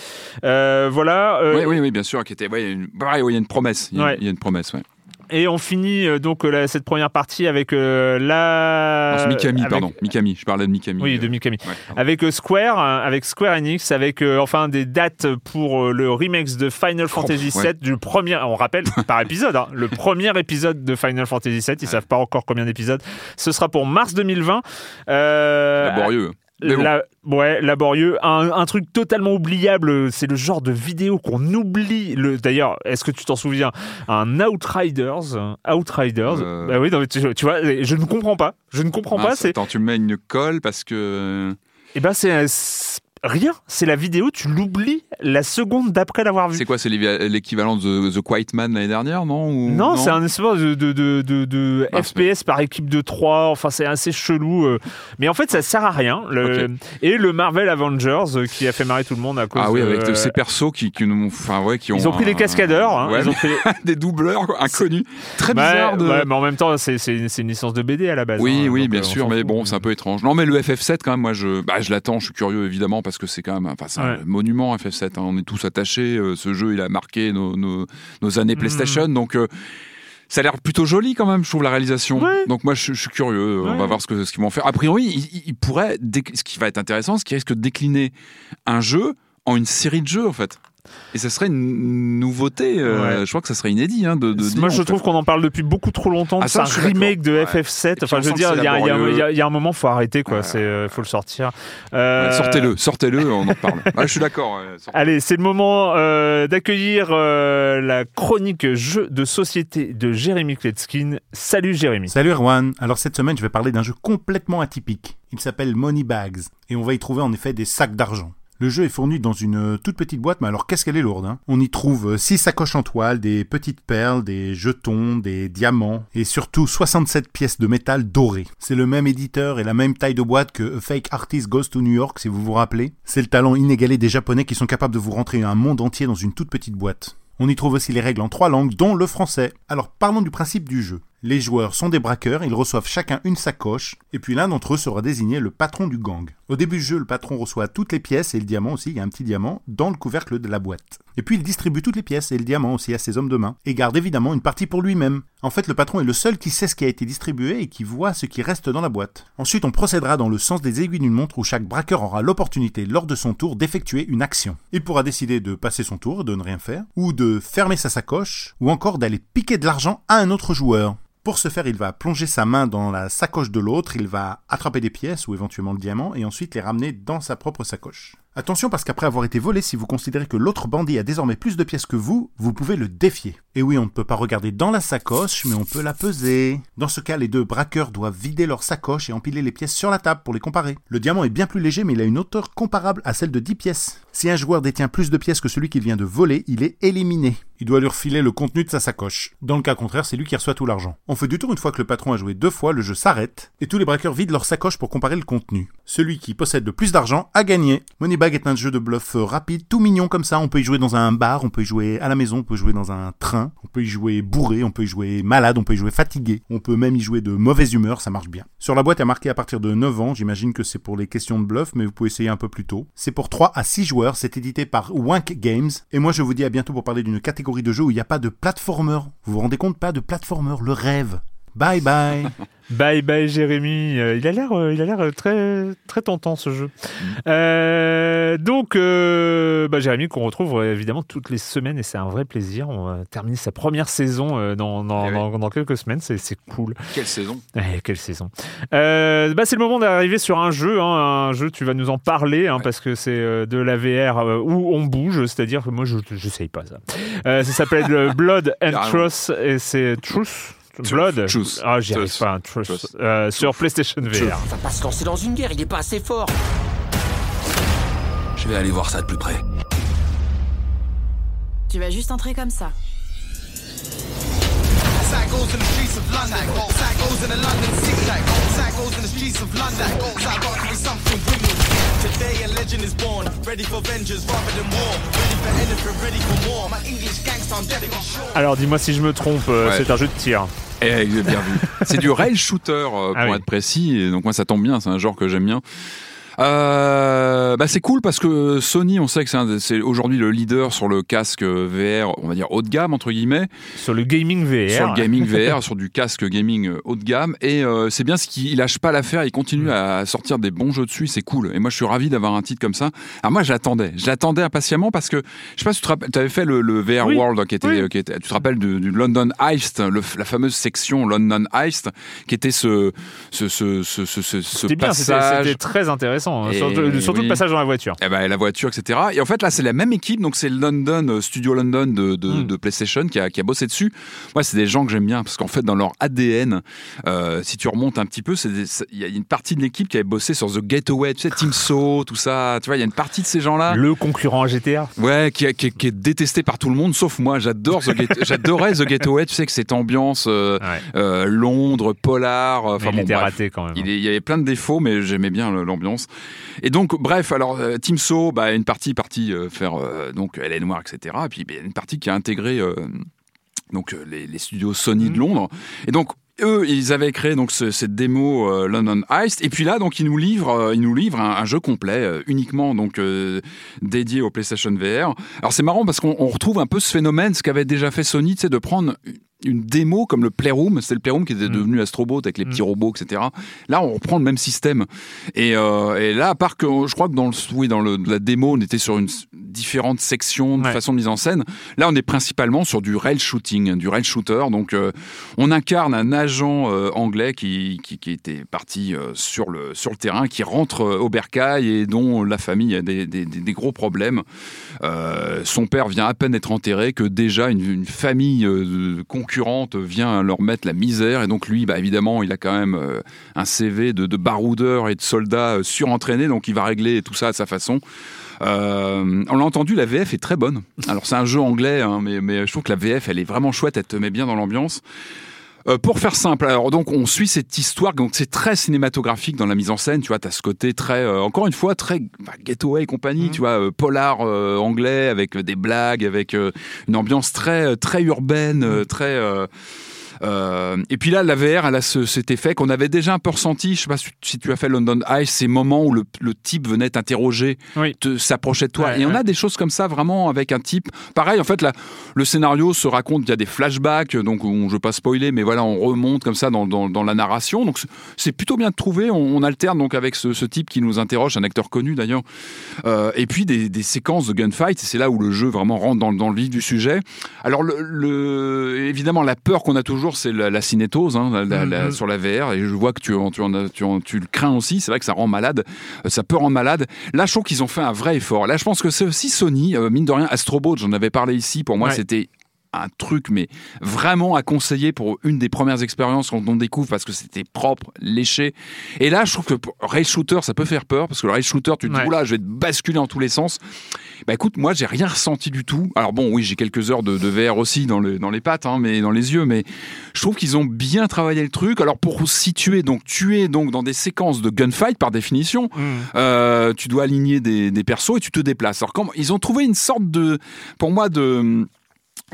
voilà. oui, oui, oui, bien sûr. Qui était, il y a une promesse. Il y a, il y a une promesse. Ouais. Et on finit euh, donc euh, cette première partie avec euh, la. Non, Mikami, pardon. Mikami, je parlais de Mikami. Oui, de Mikami. avec Square, avec Square Enix, avec enfin des dates pour le remake de Final Fantasy VII du premier. On rappelle par épisode, hein, le premier épisode de Final Fantasy VII. Ils savent pas encore combien d'épisodes. Ce sera pour mars 2020. Laborieux. La, ouais, laborieux. Un, truc totalement oubliable, c'est le genre de vidéo qu'on oublie. D'ailleurs, est-ce que tu t'en souviens? Un Outriders. Outriders. Euh. Bah oui, tu, vois, je ne comprends pas. Je ne comprends pas. Attends, tu mets une colle parce que. Eh ben, c'est rien. C'est la vidéo, tu l'oublies la seconde d'après l'avoir vu. C'est quoi C'est l'équivalent de The Quiet Man l'année dernière, non Non, c'est un espèce de, de, de, FPS par équipe de 3. Enfin, c'est assez chelou. Euh. Mais en fait, ça sert à rien. Et le Marvel Avengers euh, qui a fait marrer tout le monde à cause Ah oui, avec ces persos qui, qui, enfin, ouais, qui ont. Ils ont pris des cascadeurs. Hein. ils ont fait... des doubleurs inconnus. Très bizarre. mais en même temps, c'est une licence de BD à la base. Oui, hein, oui, bien euh, sûr. Mais bon, c'est un peu étrange. Non, mais le FF7, quand même, moi, je, bah, je l'attends. Je suis curieux, évidemment, parce que c'est quand même. Enfin, c'est un monument FF7. Hein. On est tous attachés. Euh, ce jeu, il a marqué nos, nos, années hmm. PlayStation. Donc. Euh, ça a l'air plutôt joli quand même, je trouve, la réalisation. Donc moi, je, suis curieux. On va voir ce qu'ils ce vont faire. A priori, il, il pourrait, ce qui va être intéressant, ce qui risque de décliner un jeu en une série de jeux, en fait. Et ce serait une nouveauté, euh, je crois que ça serait inédit. Hein, de, Moi, je trouve qu'on en parle depuis beaucoup trop longtemps. Ah, c'est un remake de FF7. Enfin, je veux dire, il y, a un moment, faut arrêter, quoi. Il euh, faut le sortir. Euh, sortez-le, sortez-le, on en parle. je suis d'accord. Allez, c'est le moment d'accueillir la chronique jeu de société de Jérémy Kletskin. Salut Jérémy. Salut Erwan. Alors cette semaine, je vais parler d'un jeu complètement atypique. Il s'appelle Money Bags et on va y trouver en effet des sacs d'argent. Le jeu est fourni dans une euh, toute petite boîte, mais alors qu'est-ce qu'elle est lourde hein On y trouve 6 euh, sacoches en toile, des petites perles, des jetons, des diamants, et surtout 67 pièces de métal dorées. C'est le même éditeur et la même taille de boîte que Fake Artist Goes to New York, si vous vous rappelez. C'est le talent inégalé des Japonais qui sont capables de vous rentrer un monde entier dans une toute petite boîte. On y trouve aussi les règles en trois langues, dont le français. Alors parlons du principe du jeu. Les joueurs sont des braqueurs, ils reçoivent chacun une sacoche, et puis l'un d'entre eux sera désigné le patron du gang. Au début du jeu, le patron reçoit toutes les pièces et le diamant aussi, il y a un petit diamant, dans le couvercle de la boîte. Et puis il distribue toutes les pièces et le diamant aussi à ses hommes de main, et garde évidemment une partie pour lui-même. En fait, le patron est le seul qui sait ce qui a été distribué et qui voit ce qui reste dans la boîte. Ensuite, on procédera dans le sens des aiguilles d'une montre où chaque braqueur aura l'opportunité lors de son tour d'effectuer une action. Il pourra décider de passer son tour, de ne rien faire, ou de fermer sa sacoche, ou encore d'aller piquer de l'argent à un autre joueur. Pour ce faire, il va plonger sa main dans la sacoche de l'autre, il va attraper des pièces ou éventuellement le diamant et ensuite les ramener dans sa propre sacoche. Attention parce qu'après avoir été volé, si vous considérez que l'autre bandit a désormais plus de pièces que vous, vous pouvez le défier. Et oui, on ne peut pas regarder dans la sacoche, mais on peut la peser. Dans ce cas, les deux braqueurs doivent vider leur sacoche et empiler les pièces sur la table pour les comparer. Le diamant est bien plus léger, mais il a une hauteur comparable à celle de 10 pièces. Si un joueur détient plus de pièces que celui qu'il vient de voler, il est éliminé. Il doit lui refiler le contenu de sa sacoche. Dans le cas contraire, c'est lui qui reçoit tout l'argent. On fait du tour une fois que le patron a joué deux fois, le jeu s'arrête, et tous les braqueurs vident leur sacoche pour comparer le contenu. Celui qui possède le plus d'argent a gagné. Est un jeu de bluff rapide, tout mignon comme ça. On peut y jouer dans un bar, on peut y jouer à la maison, on peut y jouer dans un train, on peut y jouer bourré, on peut y jouer malade, on peut y jouer fatigué, on peut même y jouer de mauvaise humeur, ça marche bien. Sur la boîte, a marqué à partir de 9 ans, j'imagine que c'est pour les questions de bluff, mais vous pouvez essayer un peu plus tôt. C'est pour 3 à 6 joueurs, c'est édité par Wank Games, et moi je vous dis à bientôt pour parler d'une catégorie de jeu où il n'y a pas de platformer. Vous vous rendez compte, pas de platformer, le rêve. Bye bye Bye bye Jérémy. Euh, il a l'air, euh, il a l'air euh, très très tentant ce jeu. Mm. donc bah, Jérémy qu'on retrouve évidemment toutes les semaines et c'est un vrai plaisir. On va terminer sa première saison dans, dans, eh dans, quelques semaines. C'est, c'est cool. Quelle saison eh, Quelle saison. bah, c'est le moment d'arriver sur un jeu. Hein, un jeu, tu vas nous en parler hein, parce que c'est de la VR où on bouge. C'est-à-dire que moi je n'essaye pas ça. ça s'appelle Blood and Truth et c'est Truth. Blood? Ah, j'y arrive pas. Euh, sur PlayStation VR. On va pas se lancer dans une guerre, il est pas assez fort. Je vais aller voir ça de plus près. Tu vas juste entrer comme ça. Today a legend is born, ready for vengeance rather than war. Ready for anything, ready for. My English gangster, I'm dead sure. Alors dis-moi si je me trompe, euh, ouais. c'est un jeu de tir. Eh, bien vu. c'est du rail shooter euh, ah pour ah oui. être précis. Et donc moi ça tombe bien, c'est un genre que j'aime bien. Euh, bah c'est cool parce que Sony, on sait que c'est aujourd'hui le leader sur le casque VR, on va dire haut de gamme entre guillemets. Sur le gaming VR. Sur le gaming VR, sur du casque gaming haut de gamme. Et euh, c'est bien ce qu'il lâche pas l'affaire, il continue mm. à sortir des bons jeux dessus, c'est cool. Et moi je suis ravi d'avoir un titre comme ça. Alors moi j'attendais, je l'attendais impatiemment parce que je sais pas si tu te avais fait le, VR World qui était, qui était, tu te rappelles du, London Heist, le, la fameuse section London Heist, qui était ce ce ce ce, ce, ce passage. C'était très intéressant. Hein. surtout, le passage dans la voiture. Et eh ben, la voiture, etc. Et en fait, là, c'est la même équipe, donc c'est London, euh, Studio London de, de, hmm. PlayStation qui a, qui a, bossé dessus. Moi, c'est des gens que j'aime bien parce qu'en fait, dans leur ADN, euh, si tu remontes un petit peu, il y a une partie de l'équipe qui avait bossé sur The Gateway, tu sais, Team So, tout ça. Tu vois, il y a une partie de ces gens-là. Le concurrent à GTA. Ouais, qui, qui, qui, est détesté par tout le monde, sauf moi. J'adore j'adorais The Gateway. Tu sais que cette ambiance euh, Londres, polar. Enfin, il était raté quand même. Il, il, y avait plein de défauts, mais j'aimais bien l'ambiance. Et donc, bref, alors euh, Team So, bah, une partie partie euh, faire euh, donc elle est noire, etc. Et puis bah, une partie qui a intégré donc les, studios Sony de mhm. Londres. Et donc eux, ils avaient créé donc cette démo London Heist, et puis là, donc ils nous livrent, ils nous livrent un, jeu complet, uniquement donc dédié au PlayStation VR. Alors c'est marrant parce qu'on retrouve un peu ce phénomène, ce qu'avait déjà fait Sony, c'est de prendre une démo comme le Playroom, c'est le Playroom qui était mm. devenu Astrobot avec les petits mm. robots, etc. Là, on reprend le même système. Et, euh, et, là, à part que je crois que dans, le, oui, dans le, la démo, on était sur une différente section de façon de mise en scène. Là, on est principalement sur du rail shooting, du rail shooter. Donc, euh, on incarne un agent euh, anglais qui, qui, qui, était parti euh, sur, le, sur le terrain, qui rentre au bercail et dont la famille a des, des, des gros problèmes. son père vient à peine être enterré que déjà une, une famille concurrente vient leur mettre la misère. Et donc lui, bah, évidemment, il a quand même un CV de, de baroudeur et de soldat surentraîné, donc il va régler tout ça à sa façon. Euh, on l'a entendu, la VF est très bonne. Alors c'est un jeu anglais, hein, mais, mais je trouve que la VF, elle est vraiment chouette, elle te met bien dans l'ambiance. pour faire simple, alors donc on suit cette histoire, donc c'est très cinématographique dans la mise en scène, tu vois, t'as ce côté très, encore une fois, très bah, Getaway et compagnie, mmh. tu vois, polar anglais avec des blagues, avec une ambiance très très urbaine, mmh. très euh, et puis là, la VR, elle a ce, cet effet qu'on avait déjà un peu ressenti. Je sais pas si tu as fait London Eye, ces moments où le, le type venait t'interroger, s'approchait de toi. et on a des choses comme ça vraiment avec un type. Pareil, en fait, là, le scénario se raconte. Il y a des flashbacks, donc on, je veux pas spoiler, mais voilà, on remonte comme ça dans, dans, dans la narration. Donc c'est plutôt bien trouvé. On, on, alterne donc avec ce, ce, type qui nous interroge, un acteur connu d'ailleurs. Euh, et puis des, des, séquences de gunfight. C'est là où le jeu vraiment rentre dans, dans le vif du sujet. Alors le, le évidemment, la peur qu'on a toujours c'est la, cinétose hein, mm-hmm. sur la VR. Et je vois que tu, tu, tu, le crains aussi. C'est vrai que ça rend malade. Euh, ça peut rendre malade. Là, je trouve qu'ils ont fait un vrai effort. Là, je pense que c'est aussi Sony, euh, mine de rien, Astrobot, j'en avais parlé ici. Pour moi, c'était un truc, mais vraiment à conseiller pour une des premières expériences qu'on découvre parce que c'était propre, léché. Et là, je trouve que rail shooter, ça peut faire peur parce que le rail shooter, tu te dis, oula, je vais te basculer en tous les sens. Bah écoute, moi, j'ai rien ressenti du tout. Alors bon, oui, j'ai quelques heures de, de VR aussi dans, le, dans les pattes, hein, mais dans les yeux, mais je trouve qu'ils ont bien travaillé le truc. Alors pour situer, donc tu es donc dans des séquences de gunfight par définition, mmh. euh, tu dois aligner des, des persos et tu te déplaces. Alors comment ils ont trouvé une sorte de, pour moi, de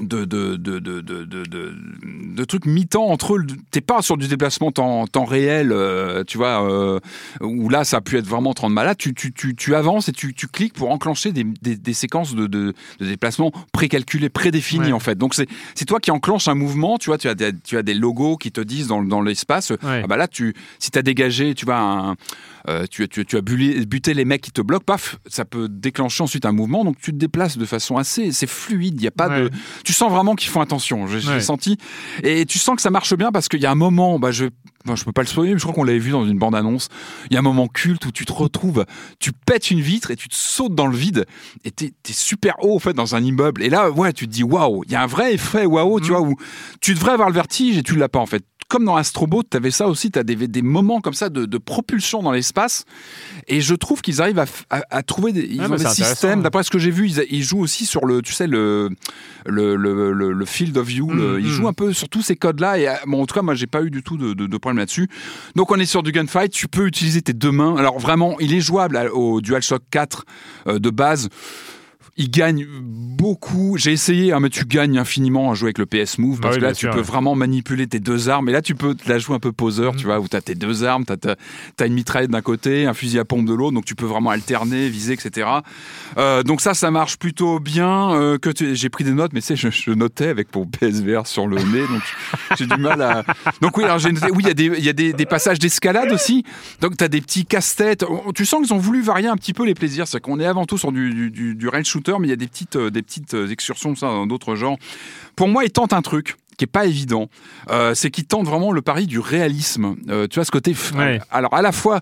de, de, de, de, de, de, de trucs mi-temps entre eux. T'es pas sur du déplacement temps, temps réel, euh, tu vois, euh, où là ça a pu être vraiment 30 malade. Tu, tu, tu, tu avances et tu, tu cliques pour enclencher des, des, des séquences de, de, de déplacement précalculées, prédéfinies en fait. Donc c'est toi qui enclenches un mouvement, tu vois, tu as des, tu as des logos qui te disent dans, dans l'espace, ah bah là tu, si tu as dégagé, tu vois, un euh, tu, tu, tu, as buté les mecs qui te bloquent, paf, ça peut déclencher ensuite un mouvement, donc tu te déplaces de façon assez, c'est fluide, il y a pas de, tu sens vraiment qu'ils font attention, j'ai senti, et tu sens que ça marche bien parce qu'il y a un moment, bah je je peux pas le spoiler, mais je crois qu'on l'avait vu dans une bande-annonce. Il y a un moment culte où tu te retrouves, tu pètes une vitre et tu te sautes dans le vide et t'es es super haut, en fait, dans un immeuble. Et là, ouais, tu te dis waouh, il y a un vrai effet waouh, tu mhm. vois, où tu devrais avoir le vertige et tu l'as pas, en fait comme dans Astrobot, tu avais ça aussi, tu as des, des, moments comme ça de, de propulsion dans l'espace. Et je trouve qu'ils arrivent à, à, trouver des, ils ont des systèmes. D'après ce que j'ai vu, ils, ils, jouent aussi sur le, tu sais, le, le, le, le, field of view. Mm, ils mm. jouent un peu sur tous ces codes-là. Et bon, en tout cas, moi, j'ai pas eu du tout de, de, de problème là-dessus. Donc, on est sur du gunfight. Tu peux utiliser tes deux mains. Alors, vraiment, il est jouable au DualShock 4 euh, de base il gagne beaucoup. J'ai essayé, hein, mais tu gagnes infiniment à jouer avec le PS Move parce que là, tu peux vraiment manipuler tes deux armes. Et là, tu peux la jouer un peu poseur, tu mm. vois, où tu as tes deux armes, tu as, une mitraillette d'un côté, un fusil à pompe de l'autre, donc tu peux vraiment alterner, viser, etc. Euh, donc ça, ça marche plutôt bien. Euh, que j'ai pris des notes, mais tu sais, je, notais avec mon PSVR sur le nez, donc j'ai du mal à. Donc oui, alors j'ai noté. Oui, il y a des, y a des, des passages d'escalade aussi. Donc tu as des petits casse-têtes. Tu sens qu'ils ont voulu varier un petit peu les plaisirs. C'est qu'on est avant tout sur du, du, du, du rail shooter mais il y a des petites, euh, des petites euh, excursions ça, dans d'autres genres. Pour moi, il tente un truc qui est pas évident, euh, c'est qu'il tente vraiment le pari du réalisme. tu vois ce côté. Alors à la fois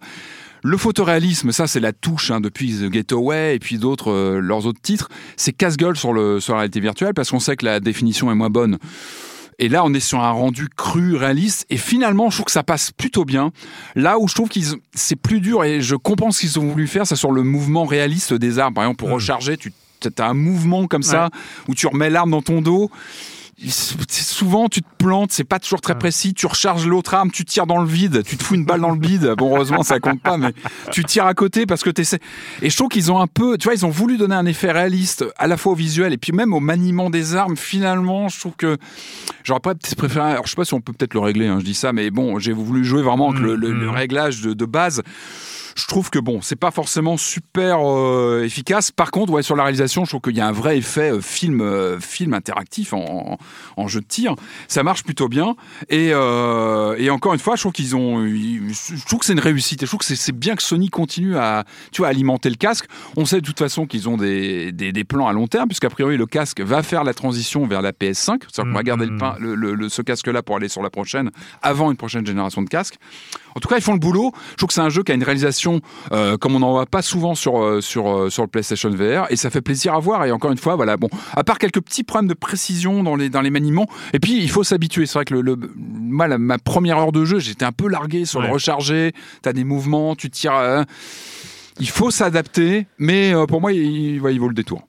le photoréalisme, ça c'est la touche hein, depuis The Getaway et puis d'autres leurs autres titres, c'est casse-gueule sur le sur la réalité virtuelle parce qu'on sait que la définition est moins bonne. Et là, on est sur un rendu cru, réaliste. Et finalement, je trouve que ça passe plutôt bien. Là où je trouve qu'ils c'est plus dur et je comprends ce qu'ils ont voulu faire, c'est sur le mouvement réaliste des armes. Par exemple, pour mmh. recharger, tu tu as un mouvement comme ça où tu remets l'arme dans ton dos souvent tu te plantes, c'est pas toujours très précis, tu recharges l'autre arme, tu tires dans le vide, tu te fous une balle dans le vide. Bon, heureusement, ça compte pas, mais tu tires à côté parce que tu essaies. Et je trouve qu'ils ont un peu, tu vois, ils ont voulu donner un effet réaliste à la fois au visuel et puis même au maniement des armes. Finalement, je trouve que j'aurais pas préféré. Alors, je sais pas si on peut peut-être le régler, hein, je dis ça, mais bon, j'ai voulu jouer vraiment avec le, mm, mm. réglage de base je trouve que bon, c'est pas forcément super euh, efficace. Par contre, ouais, sur la réalisation, je trouve qu'il y a un vrai effet euh, film, euh, film interactif en, en, jeu de tir. Ça marche plutôt bien. Et, et encore une fois, je trouve qu'ils ont, je trouve que c'est une réussite. Et je trouve que c'est bien que Sony continue à, tu vois, alimenter le casque. On sait de toute façon qu'ils ont des, des, des, plans à long terme, puisqu'a priori le casque va faire la transition vers la PS5. C'est-à-dire qu'on va garder le, mm. le, le, ce casque-là pour aller sur la prochaine, avant une prochaine génération de casques. En tout cas, ils font le boulot. Je trouve que c'est un jeu qui a une réalisation euh, comme on n'en voit pas souvent sur euh, sur euh, sur le PlayStation VR, et ça fait plaisir à voir. Et encore une fois, voilà, bon, à part quelques petits problèmes de précision dans les dans les maniements, et puis il faut s'habituer. C'est vrai que le, le moi, ma première heure de jeu, j'étais un peu largué sur le recharger. T'as des mouvements, tu tires. il faut s'adapter, mais pour moi, il, il vaut le détour.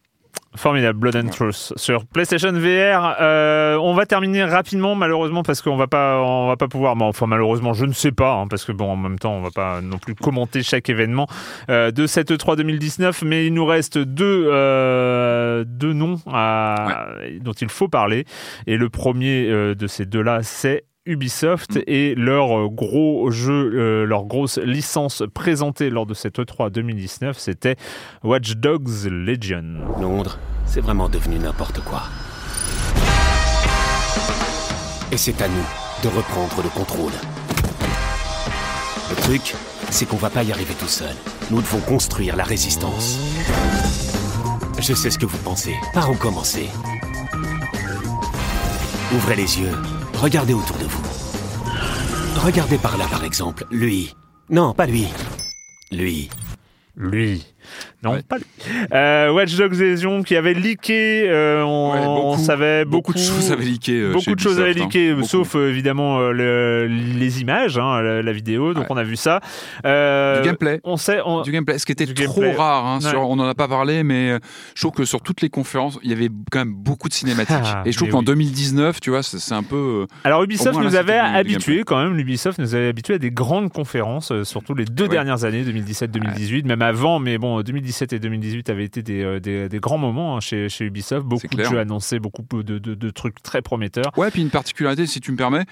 Formidable, Blood and Truth sur PlayStation VR. Euh, on va terminer rapidement, malheureusement, parce qu'on va pas, on va pas pouvoir. Bon, enfin, malheureusement, je ne sais pas, hein, parce que bon, en même temps, on va pas non plus commenter chaque événement euh, de cette E3 2019. Mais il nous reste deux, euh, deux noms à, dont il faut parler. Et le premier euh, de ces deux-là, c'est Ubisoft mm. et leur euh, gros jeu, euh, leur grosse licence présentée lors de cette E3 2019, c'était Watch Dogs Legion. Londres, c'est vraiment devenu n'importe quoi. Et c'est à nous de reprendre le contrôle. Le truc, c'est qu'on va pas y arriver tout seul. Nous devons construire la résistance. Je sais ce que vous pensez. Par où commencer? Ouvrez les yeux Regardez autour de vous. Regardez par là, par exemple. Lui. Non, pas lui. Lui. Lui. Non, pas lui. Euh, Watch Dogs Legion qui avait leaké, euh, on, savait beaucoup, beaucoup, de choses avaient leaké. Euh, beaucoup de choses avaient hein. leaké, sauf évidemment les images, hein, la, vidéo. Donc on a vu ça. du gameplay. On sait, du gameplay, ce qui était trop rare. Hein, on n'en a pas parlé, mais je trouve que sur toutes les conférences, il y avait quand même beaucoup de cinématiques. Ah, Et je trouve qu'en 2019, tu vois, c'est un peu. Alors Ubisoft nous avait habitués quand même. Ubisoft nous avait habitués à des grandes conférences, surtout les deux dernières années, 2017-2018, même avant, mais bon, 2017 2017 et 2018 avaient été des, euh, des, des grands moments hein, chez, chez, Ubisoft. Beaucoup de jeux annoncés, beaucoup de, de, de, trucs très prometteurs. Ouais, puis une particularité, si tu me permets,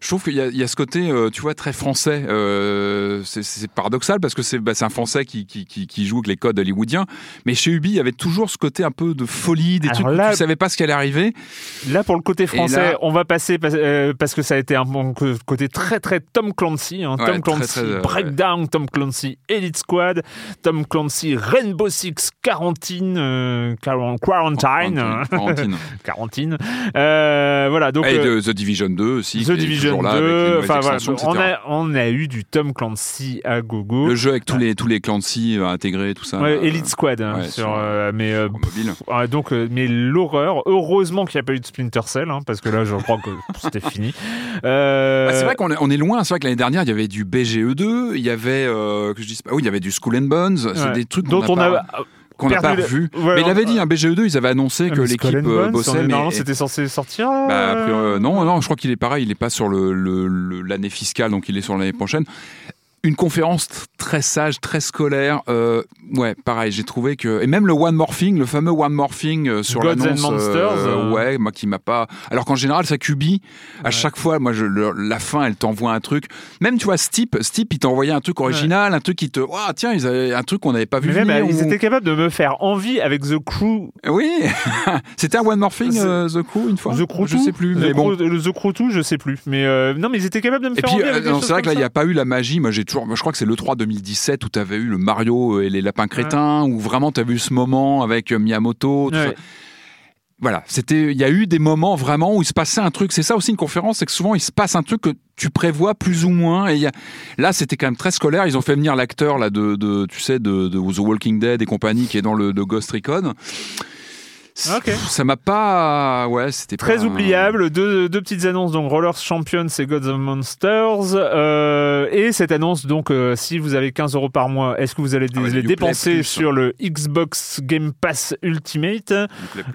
je trouve qu'il y, y, a ce côté, euh, tu vois, très français. Euh, c'est paradoxal parce que c'est bah, un français qui, qui, qui, qui, joue avec les codes hollywoodiens. Mais chez Ubi, il y avait toujours ce côté un peu de folie, des trucs où tu ne savais pas ce qui allait arriver. Là, pour le côté français, on va passer parce, que ça a été un côté très, très Tom Clancy. Hein. Tom Clancy Breakdown, Tom Clancy Elite Squad, Tom Clancy Rainbow Rainbow Six Quarantine, Quarantine, Quarantine, voilà donc. Et The Division 2 aussi. The Division 2. Enfin voilà, on a on a eu du Tom Clancy à gogo. Le jeu avec tous les tous les Clancy intégrés, tout ça. Elite Squad hein, sur, mais mobile. donc mais l'horreur. Heureusement qu'il n'y a pas eu de Splinter Cell hein, parce que là je crois que c'était fini. Bah, c'est vrai qu'on est, on est loin. C'est vrai que l'année dernière il y avait du BGE2, il y avait que je dis pas, oui il y avait du School and Bones. C'est des trucs dont on a qu'on n'a pas vu. mais il avait dit, un BGE2, ils avaient annoncé que l'équipe euh, bossait. Mais normalement, c'était censé sortir. Bah, euh, non, non, je crois qu'il est pareil. Il n'est pas sur l'année le, le, fiscale, donc il est sur l'année prochaine une conférence très sage, très scolaire. Euh, ouais, pareil, j'ai trouvé que et même le one morphing, le fameux one morphing euh, sur l'annonce, Monsters, euh, ouais, moi qui m'a pas. Alors qu'en général, ça cubie. À chaque fois, moi, je, la fin, elle t'envoie un truc. Même tu vois, Steep, Steep, il t'envoyait un truc original, un truc qui te, oh, tiens, ils avaient un truc qu'on n'avait pas vu. Mais même, ils étaient capables de me faire envie avec The Crew. Oui, c'était un one morphing The Crew une fois. The Crew, je sais plus. The mais bon, The Crew 2, je sais plus. Mais non, mais ils étaient capables de me faire envie. Et puis, c'est vrai que là, il n'y a pas eu la magie. Moi, j'ai toujours, je crois que c'est le 3 2017 où tu avais eu le Mario et les lapins crétins, où vraiment tu as vu ce moment avec euh, Miyamoto. Voilà, c'était, il y a eu des moments vraiment où il se passait un truc. C'est ça aussi une conférence, c'est que souvent il se passe un truc que tu prévois plus ou moins. Et là, c'était quand même très scolaire. Ils ont fait venir l'acteur là de, tu sais, de, The Walking Dead et compagnie qui est dans le de Ghost Recon. Ça m'a pas. Ouais, c'était Très oubliable. Deux, deux, petites annonces donc Rollers Champions et Gods of Monsters. Euh, et cette annonce, donc, euh, si vous avez 15 euros par mois, est-ce que vous allez ah les dépenser sur le Xbox Game Pass Ultimate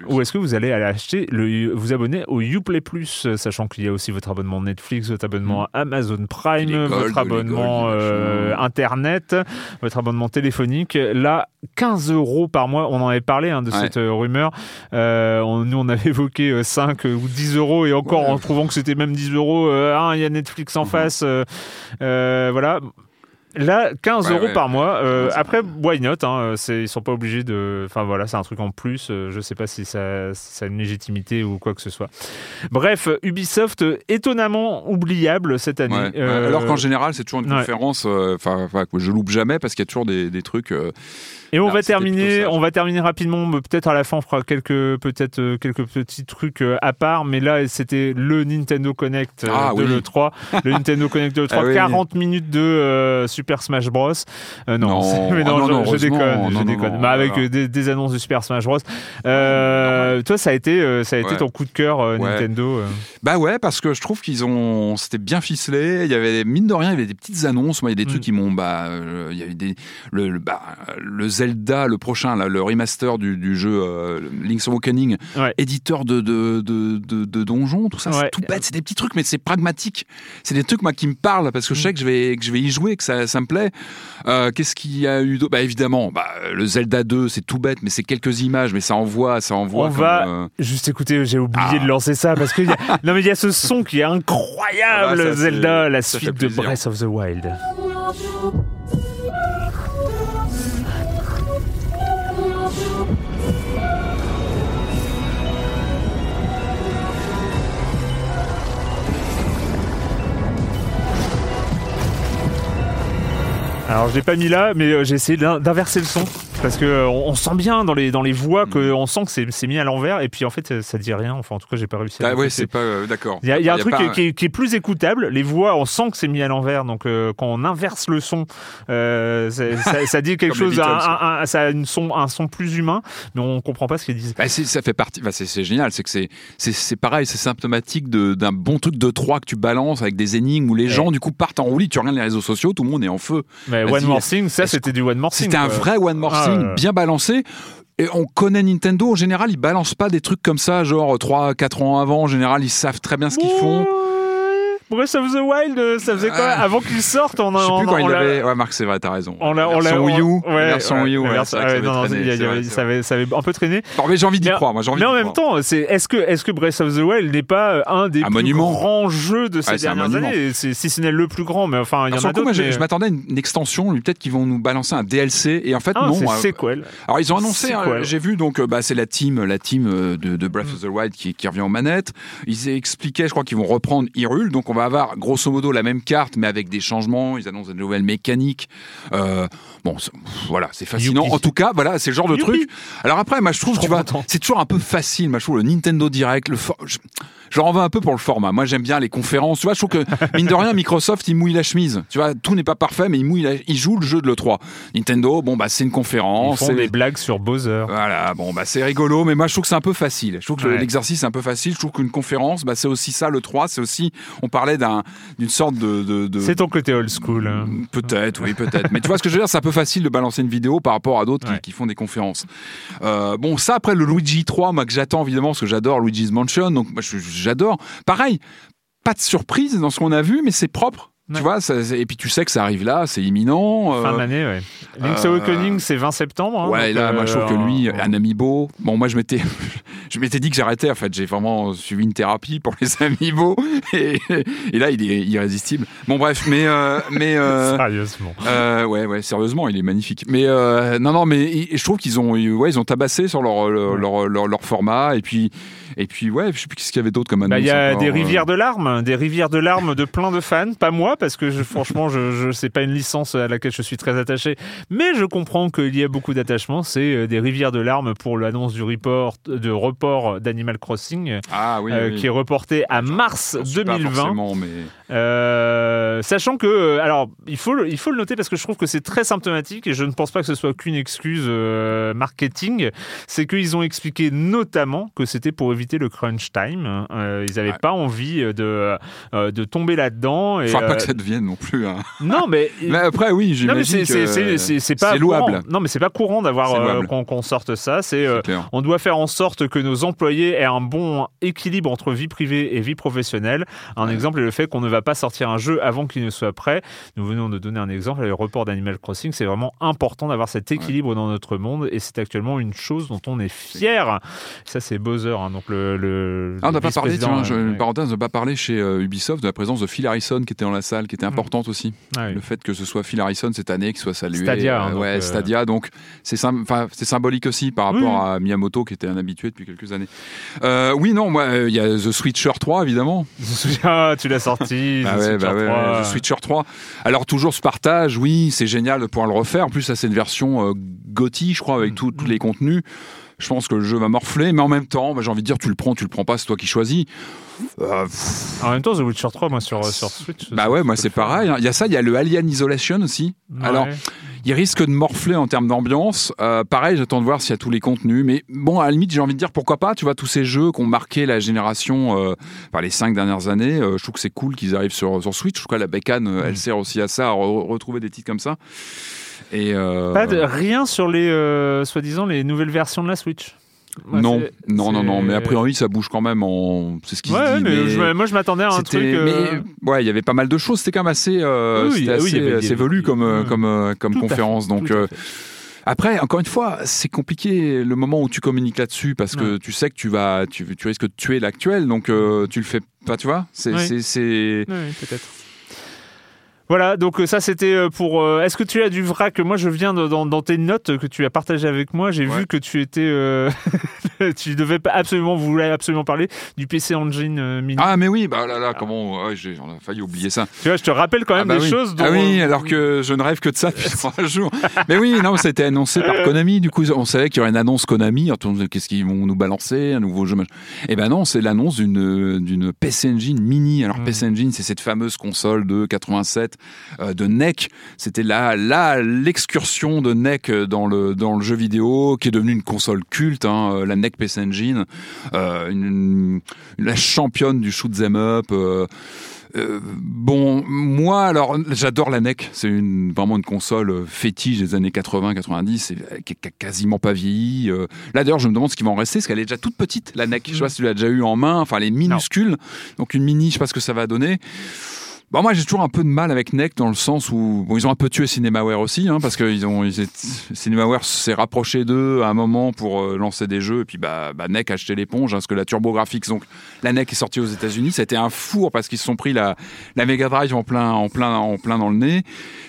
ou est-ce que vous allez aller acheter, le, vous abonner au Uplay Plus, sachant qu'il y a aussi votre abonnement Netflix, votre abonnement hmm. Amazon Prime, votre abonnement euh, Internet, votre abonnement téléphonique. Là, 15 euros par mois. On en avait parlé hein, de cette rumeur. Euh, nous, on avait évoqué 5 euh, ou 10 euros et encore en trouvant que c'était même 10 euros. Euh, il y a Netflix en mhm. face. voilà. Là, 15 euros par mois. après, why not hein, Ils sont pas obligés de. Enfin voilà, c'est un truc en plus. je sais pas si ça, ça, a une légitimité ou quoi que ce soit. Bref, Ubisoft étonnamment oubliable cette année. Alors qu'en général, c'est toujours une conférence. Enfin, je loupe jamais parce qu'il y a toujours des, des trucs. Et on va terminer, on va terminer rapidement. Peut-être à la fin, on fera quelques, peut-être euh, quelques petits trucs euh, à part. Mais là, c'était le Nintendo Connect euh, ah de l'E3. Le Nintendo Connect de l'E3. 40 minutes de Super Smash Bros. non, non, mais non, je, déconne. je déconne. Bah, avec des, annonces de Super Smash Bros. toi, ça a été, ça a été ton coup de cœur Nintendo. Bah ouais, parce que je trouve qu'ils ont, c'était bien ficelé. Il y avait mine de rien, il y avait des petites annonces. Moi, il y a des trucs mm. qui m'ont, bah, il y avait des, le, le, bah, le Zelda, le prochain, là, le remaster du, jeu euh, Link's Awakening, éditeur de, de, de, donjons, tout ça, c'est tout bête, c'est des petits trucs, mais c'est pragmatique. C'est des trucs, moi, qui me parlent, parce que je sais que je vais, que je vais y jouer, que ça, ça me plaît. Euh, qu'est-ce qu'il y a eu d'autre Bah évidemment, bah, le Zelda 2, c'est tout bête, mais c'est quelques images, mais ça envoie, ça envoie. On va euh, juste écouter, j'ai oublié ah. de lancer ça, parce que non mais il y a ce son qui est incroyable, ah bah, Zelda, la suite de Breath of the Wild. Alors je l'ai pas mis là, mais euh, j'ai essayé d'inverser le son parce que euh, on, sent bien dans les dans les voix que mm. on sent que c'est mis à l'envers et puis en fait ça, dit rien. Enfin en tout cas j'ai pas réussi. à Ah ouais c'est pas euh, d'accord. Il y a, un truc qui, est, plus écoutable. Les voix on sent que c'est mis à l'envers donc quand on inverse le son ça, dit quelque chose. Un, ça a une son un son plus humain mais on comprend pas ce qu'ils disent. Bah, ça fait partie. Bah, c'est génial c'est que c'est c'est pareil c'est symptomatique d'un bon truc de 3 que tu balances avec des énigmes où les gens du coup partent en roulis. Tu regardes les réseaux sociaux tout le monde est en feu. One More Thing, ça c'était du One More Thing. C'était un vrai One More ah, Bien balancé. Et on connaît Nintendo, en général, ils balancent pas des trucs comme ça, genre 3-4 ans avant. En général, ils savent très bien ce qu'ils font. Breath of the Wild, euh, ça faisait quoi Avant qu'il sorte, on a. Je sais plus quand il avait. Ouais, Marc, c'est vrai, t'as raison. On l'a. Version Wii U. Ouais, Wii U. Ça avait un peu traîné. Mais j'ai envie d'y croire. Moi, j'ai envie. Mais en même temps, c'est est-ce que est-ce que Breath of the Wild n'est pas euh, un des plus grands jeux de ces dernières années Si ce n'est le plus grand, mais enfin, il y en a d'autres. Je m'attendais à une extension. Peut-être qu'ils vont nous balancer un DLC. Et en fait, ah, non. C'est sequel. Alors, ils ont annoncé. Hein, j'ai vu donc, bah, c'est la team, la team de Breath of the Wild qui revient aux manettes. Ils expliquaient, je crois qu'ils vont reprendre Hyrule. Donc, on va avoir grosso modo la même carte, mais avec des changements. Ils annoncent des nouvelles mécaniques. Euh, bon, voilà, c'est fascinant. En tout cas, voilà, c'est le genre de truc. Alors après, moi, je trouve, tu vois, c'est toujours un peu facile. Moi, je trouve le Nintendo Direct, le je, je leur en veux un peu pour le format. Moi, j'aime bien les conférences. Tu vois, je trouve que mine de rien, Microsoft, il mouille la chemise. Tu vois, tout n'est pas parfait, mais il mouille, il joue le jeu de le 3. Nintendo, bon bah c'est une conférence. Ils font des blagues sur Bowser. Voilà, bon bah c'est rigolo, mais moi je trouve que c'est un peu facile. Je trouve que l'exercice est un peu facile. Je trouve qu'une conférence, bah c'est aussi ça le 3. C'est aussi, on parlait d'une sorte de. de, C'est ton côté old school. Hein. Peut-être, oui, peut-être. mais tu vois ce que je veux dire, c'est un peu facile de balancer une vidéo par rapport à d'autres qui, font des conférences. Euh, bon, ça après le Luigi 3, moi que j'attends évidemment parce que j'adore Luigi's Mansion, donc j'adore. Pareil, pas de surprise dans ce qu'on a vu, mais c'est propre. Tu vois, et puis tu sais que ça arrive là, c'est imminent. Euh, fin d'année, ouais. Link's euh, Awakening, c'est 20 septembre. Hein, ouais, là, moi je trouve que euh, lui, un amiibo. Bon, moi je m'étais, je m'étais dit que j'arrêtais. En fait, j'ai vraiment suivi une thérapie pour les amiibo, et, et là, il est irrésistible. Bon, bref, mais, mais sérieusement. ouais, ouais, sérieusement, il est magnifique. Mais non, non, mais je trouve qu'ils ont, ouais, ils ont tabassé sur leur leur, leur, leur, format, et puis. Et puis, ouais, je sais plus ce qu'il y avait d'autre comme annonce. Bah, il y a des rivières de larmes, des rivières de larmes de plein de fans, pas moi, parce que je, franchement, je, je c'est pas une licence à laquelle je suis très attaché, mais je comprends qu'il y a beaucoup d'attachement. C'est euh, des rivières de larmes pour l'annonce du report, de report d'Animal Crossing, ah, oui, euh, qui est reporté à mars 2020. Mais... Euh, sachant que, alors, il faut, il faut le noter parce que je trouve que c'est très symptomatique et je ne pense pas que ce soit qu'une excuse marketing. C'est qu'ils ont expliqué notamment que c'était pour éviter le crunch time. ils n'avaient pas envie de, de tomber là-dedans. Et, pas que ça devienne non plus. Hein. Non, mais, mais après, oui, j'imagine que c'est pas louable. Non, mais c'est pas courant d'avoir euh, qu'on sorte ça. C'est euh, on doit faire en sorte que nos employés aient un bon équilibre entre vie privée et vie professionnelle. Un exemple est le fait qu'on ne va pas sortir un jeu avant qu'il ne soit prêt. Nous venons de donner un exemple. Le report d'Animal Crossing, c'est vraiment important d'avoir cet équilibre dans notre monde et c'est actuellement une chose dont on est fier. Ça, c'est Bowser, hein, donc le. le ah, on n'a pas parlé, tiens, une parenthèse, on n'a pas parlé chez euh, Ubisoft de la présence de Phil Harrison qui était dans la salle, qui était mm. importante aussi. Ah le fait que ce soit Phil Harrison cette année qui soit salué. Stadia. Hein, ouais, Stadia. Donc c'est c'est symbolique aussi par rapport à Miyamoto qui était un habitué depuis quelques années. Euh, oui, non, moi, euh, il y a The Switcher 3 évidemment. Ah, tu l'as sorti. Bah ouais, bah ouais, The Switcher 3. Alors toujours ce partage, oui, c'est génial de pouvoir le refaire. En plus, ça c'est une version euh, je crois, avec mm. tous les contenus je pense que le jeu va morfler, mais en même temps, bah, j'ai envie de dire, tu le prends, tu le prends pas, c'est toi qui choisis. Euh, en même temps, The Witcher 3, moi, sur, sur Switch. Bah ouais, moi, c'est pareil. Hein. Il y a ça, il y a le Alien Isolation aussi. Alors, il risque de morfler en termes d'ambiance. Euh, pareil, j'attends de voir s'il y a tous les contenus. Mais bon, à la limite, j'ai envie de dire pourquoi pas. Tu vois, tous ces jeux qui ont marqué la génération euh, par les cinq dernières années, je trouve que c'est cool qu'ils arrivent sur, sur Switch. Je crois que la bécane, elle mm. sert aussi à ça, à retrouver des titres comme ça. Et Pas de, rien sur les, soi-disant, les nouvelles versions de la Switch non, non, non, non, mais a priori ça bouge quand même en. C'est ce qui ouais, Mais, moi je m'attendais à un truc. Euh, ouais, il y avait pas mal de choses. C'était quand même assez, euh, oui, assez, velu comme, euh, comme, comme conférence. donc. Après, encore une fois, c'est compliqué le moment où tu communiques là-dessus parce que tu sais que tu vas, tu, tu risques de tuer l'actuel, donc tu le fais pas, tu vois? C'est, c'est, peut-être. Voilà, donc euh, ça c'était euh, pour. Euh, est-ce que tu as du vrac? Moi je viens dans, dans, tes notes que tu as partagées avec moi. J'ai vu que tu étais. tu devais absolument, vous voulez absolument parler du PC Engine Mini. Ah, mais oui, bah là là, comment. Ouais, j'ai failli oublier ça. Tu vois, je te rappelle quand même ah, bah des choses. Ah oui, alors que je ne rêve que de ça depuis trois jours. mais oui, non, ça a été annoncé par Konami. Du coup, on savait qu'il y aurait une annonce Konami. Qu'est-ce qu'ils vont nous balancer Un nouveau jeu Eh ben non, c'est l'annonce d'une PC Engine Mini. Alors, hmm. PC Engine, c'est cette fameuse console de 87 euh, de NEC. C'était là, là l'excursion de NEC dans le, dans le jeu vidéo, qui est devenue une console culte, hein, euh, PC Engine, euh, la championne du shoot them up. bon, moi, alors, j'adore la NEC. C'est une, vraiment une console fétiche des années 80-90, qui n'a quasiment pas vieilli. là, d'ailleurs, je me demande ce qui va en rester, parce qu'elle est déjà toute petite, la NEC. Je sais pas si tu l'as déjà eu en main. Enfin, elle est minuscule. Donc, une mini, je sais pas ce que ça va donner. Bon, moi, j'ai toujours un peu de mal avec NEC dans le sens où ils ont un peu tué CinemaWare aussi, hein, parce que ils ont, CinemaWare s'est rapproché d'eux à un moment pour euh, lancer des jeux, et puis bah, bah NEC a acheté l'éponge, hein, parce que la TurboGrafx, donc la NEC est sortie aux États-Unis, ça a été un four parce qu'ils se sont pris la, la Mega Drive en plein, en plein, en plein dans le nez.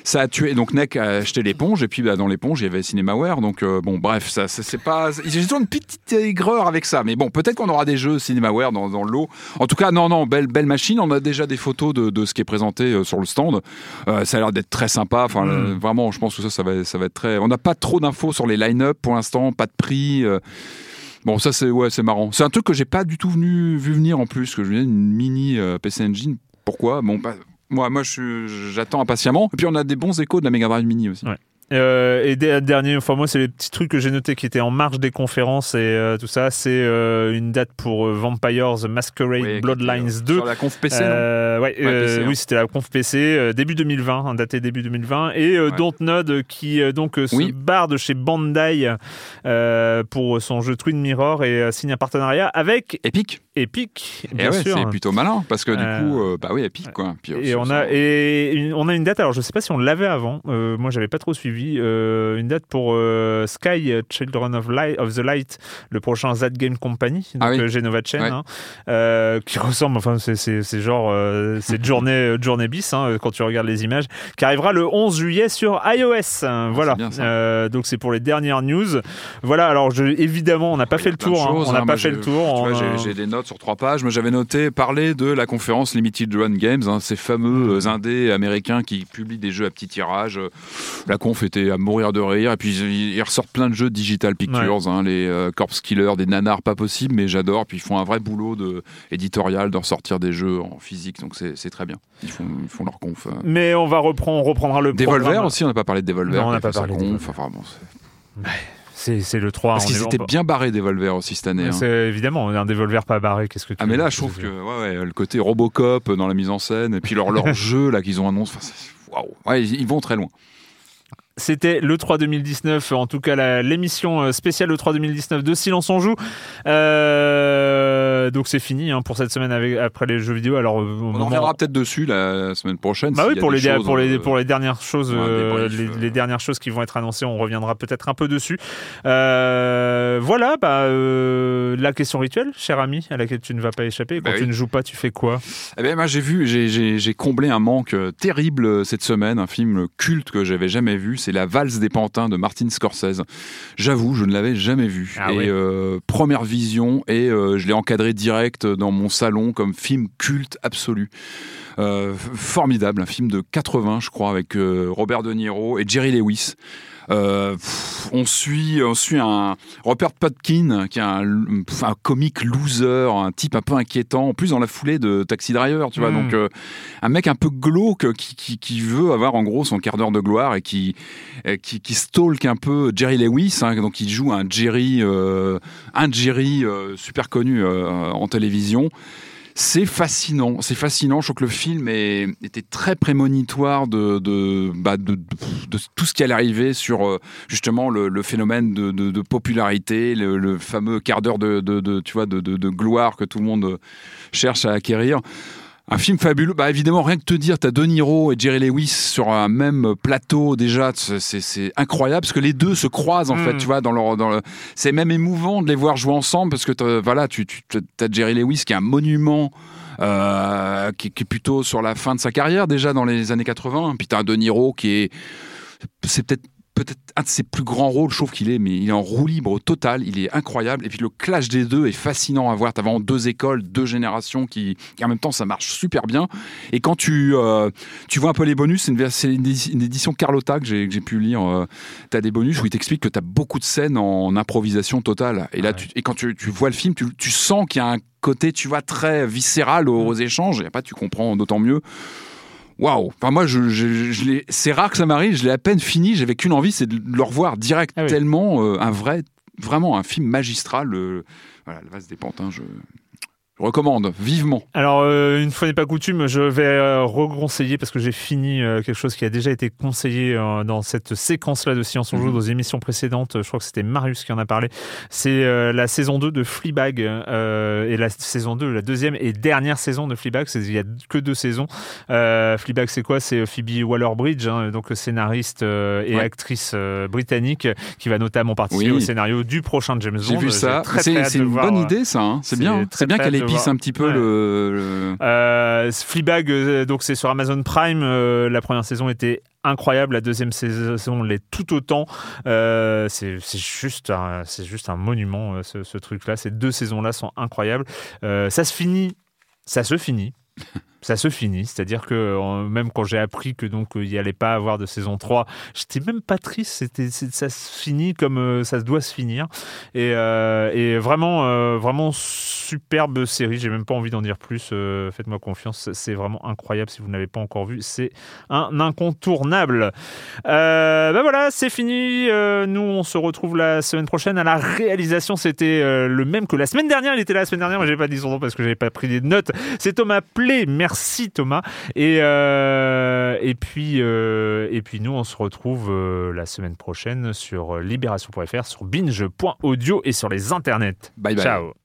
Ça a tué, donc NEC a acheté l'éponge, et puis bah, dans l'éponge, il y avait CinemaWare, donc euh, bon, bref, ça, c'est pas, j'ai toujours une petite aigreur avec ça, mais bon, peut-être qu'on aura des jeux CinemaWare dans, dans l'eau. En tout cas, non, non, belle, belle machine. On a déjà des photos de, de ce qui est présenté euh, sur le stand. Euh, ça a l'air d'être très sympa. Enfin, mm. euh, vraiment, je pense que ça, ça va, ça va être très. On n'a pas trop d'infos sur les line-up pour l'instant, pas de prix. Bon, ça c'est ouais, c'est marrant. C'est un truc que j'ai pas du tout venu, vu venir en plus, que je viens une mini PC Engine. Pourquoi? Bon, bah, moi, moi, j'attends impatiemment. Et puis on a des bons échos de la Mega Drive Mini aussi. Ouais. Euh, et dernier, enfin moi c'est les petits trucs que j'ai notés qui étaient en marge des conférences et euh, tout ça. C'est euh, une date pour Vampires Masquerade Bloodlines 2. Sur la conf PC. ouais, PC, hein. Oui, c'était la conf PC début 2020, hein, daté début 2020. Et Dontnod qui donc se barre de chez Bandai pour son jeu Twin Mirror et signe un partenariat avec Epic. Epic, bien sûr. C'est plutôt malin parce que du coup, bah oui, Epic quoi. et on a et on a une date. Alors je sais pas si on l'avait avant. moi j'avais pas trop suivi euh, une date pour euh, Sky Children of, Light, of the Light, le prochain Z Game Company, donc ah oui. Euh, Genova Chain, hein, qui ressemble, enfin c'est genre c'est journée journée bis hein, quand tu regardes les images, qui arrivera le 11 juillet sur iOS. Ah, voilà. donc c'est pour les dernières news. Voilà. Alors je, évidemment on n'a pas fait le tour. Hein. on n'a pas fait le tour. J'ai des notes sur trois pages. mais j'avais noté parler de la conférence Limited Run Games, ces fameux mm. indés américains qui publient des jeux à petit tirage. La conf était à mourir de rire. Et puis ils ressortent plein de jeux Digital Pictures, hein, les euh, Corpse Killer, des nanars pas possibles, mais j'adore. Puis ils font un vrai boulot de éditorial de ressortir des jeux en physique, donc c'est très bien. Ils font, ils font leur conf. Euh. Mais on va reprendre, on reprendra le Devolver aussi, on n'a pas parlé de Devolver. Non, on n'a pas parlé de enfin, bon, c'est le 3. Parce qu'ils étaient bien barrés Devolver aussi cette année. Hein. Évidemment, un Devolver pas barré, qu'est-ce que tu Ah mais là, je trouve que ouais, ouais, le côté Robocop dans la mise en scène, et puis leur, leur jeu là qu'ils ont annoncé, waouh, ouais, ils vont très loin. C'était le 3 2019, en tout cas l'émission euh, spéciale le 3 2019 de Silence on joue. Euh, donc c'est fini hein, pour cette semaine avec, après les jeux vidéo. Alors euh, on en reviendra peut-être dessus la semaine prochaine. Bah oui, pour les, pour, les, pour les dernières choses, les, dernières choses qui vont être annoncées, on reviendra peut-être un peu dessus. voilà, bah, la question rituelle, cher ami, à laquelle tu ne vas pas échapper. Quand bah tu ne joues pas, tu fais quoi? Eh ben, moi j'ai vu, j'ai comblé un manque terrible cette semaine, un film culte que j'avais jamais vu c'est La valse des pantins de Martin Scorsese. J'avoue, je ne l'avais jamais vu. Ah et euh, première vision, et euh, je l'ai encadré direct dans mon salon comme film culte absolu. Euh, formidable, un film de 80, je crois, avec Robert De Niro et Jerry Lewis. Euh, on suit, on suit un Robert Podkin qui est un, un comique loser, un type un peu inquiétant, en plus dans la foulée de Taxi Driver, tu vois. Hmm. Donc euh, un mec un peu glauque qui, qui, veut avoir en gros son quart d'heure de gloire et qui, qui, qui stalk un peu Jerry Lewis, hein, donc il joue un Jerry, euh, un Jerry super connu en télévision. C'est fascinant, c'est fascinant. Je trouve que le film était très prémonitoire de, bah, tout ce qui allait arriver sur euh, justement le, phénomène de, popularité, le, fameux quart d'heure de, gloire que tout le monde cherche à acquérir. Un film fabuleux. Bah évidemment, rien que te dire, t'as De Niro et Jerry Lewis sur un même plateau déjà, c'est incroyable parce que les deux se croisent en fait, hmm. tu vois, dans leur, dans le... c'est même émouvant de les voir jouer ensemble parce que voilà, tu, tu as Jerry Lewis qui est un monument. Euh, qui, qui, est plutôt sur la fin de sa carrière déjà dans les années 80 puis t'as un De Niro qui est c'est peut-être peut-être un de ses plus grands rôles, je trouve qu'il est, mais il est en roue libre total, il est incroyable. Et puis le clash des deux est fascinant à voir. T'as vraiment deux écoles, deux générations qui, en même temps, ça marche super bien. Et quand tu, euh, tu vois un peu les bonus, c'est une, une, édition Carlotta que j'ai pu lire. Euh, t'as des bonus où il t'explique que t'as beaucoup de scènes en improvisation totale. Et là, tu, et quand tu, tu, vois le film, tu, tu sens qu'il y a un côté, tu vois, très viscéral aux, aux échanges. Et pas, tu comprends d'autant mieux waouh. Enfin moi je, je, c'est rare que ça m'arrive je l'ai à peine fini j'avais qu'une envie c'est de le revoir direct. Ah tellement euh, un vrai vraiment un film magistral voilà le vase des pantins je Je recommande vivement. Alors, euh, une fois n'est pas coutume, je vais euh, reconseiller parce que j'ai fini euh, quelque chose qui a déjà été conseillé dans cette séquence-là de Science on joue mhm. dans les émissions précédentes. Je crois que c'était Marius qui en a parlé. C'est la saison 2 de Fleabag et la saison 2, la deuxième et dernière saison de Fleabag. Il n'y a que deux saisons. Fleabag, c'est quoi? C'est Phoebe Waller-Bridge, hein, donc scénariste et actrice britannique qui va notamment participer au scénario du prochain James Bond. J'ai vu ça. C'est une bonne idée, ça. Hein. C'est bien. C'est bien qu'elle ait pisse un petit peu le. Euh, Fleabag, euh, donc c'est sur Amazon Prime. Euh, la première saison était incroyable. La deuxième saison l'est tout autant. c'est juste, c'est juste un monument ce, ce truc-là. Ces deux saisons-là sont incroyables. ça se finit, ça se finit. ça se finit. C'est-à-dire que même quand j'ai appris que donc il n'y allait pas avoir de saison 3, j'étais même pas triste. C'était, ça se finit comme euh, ça doit se finir. Et, euh, vraiment, euh, vraiment superbe série. J'ai même pas envie d'en dire plus. faites-moi confiance. C'est vraiment incroyable. Si vous n'avez pas encore vu, c'est un incontournable. ben voilà, c'est fini. nous, on se retrouve la semaine prochaine. À la réalisation, c'était le même que la semaine dernière. Il était là la semaine dernière, mais j'ai pas dit son nom parce que j'avais pas pris des notes. C'est Thomas Play. Merci Merci Thomas. Et, euh, et, puis, euh, et puis nous, on se retrouve euh, la semaine prochaine sur libération.fr, sur binge.audio et sur les internets. Bye bye. Ciao.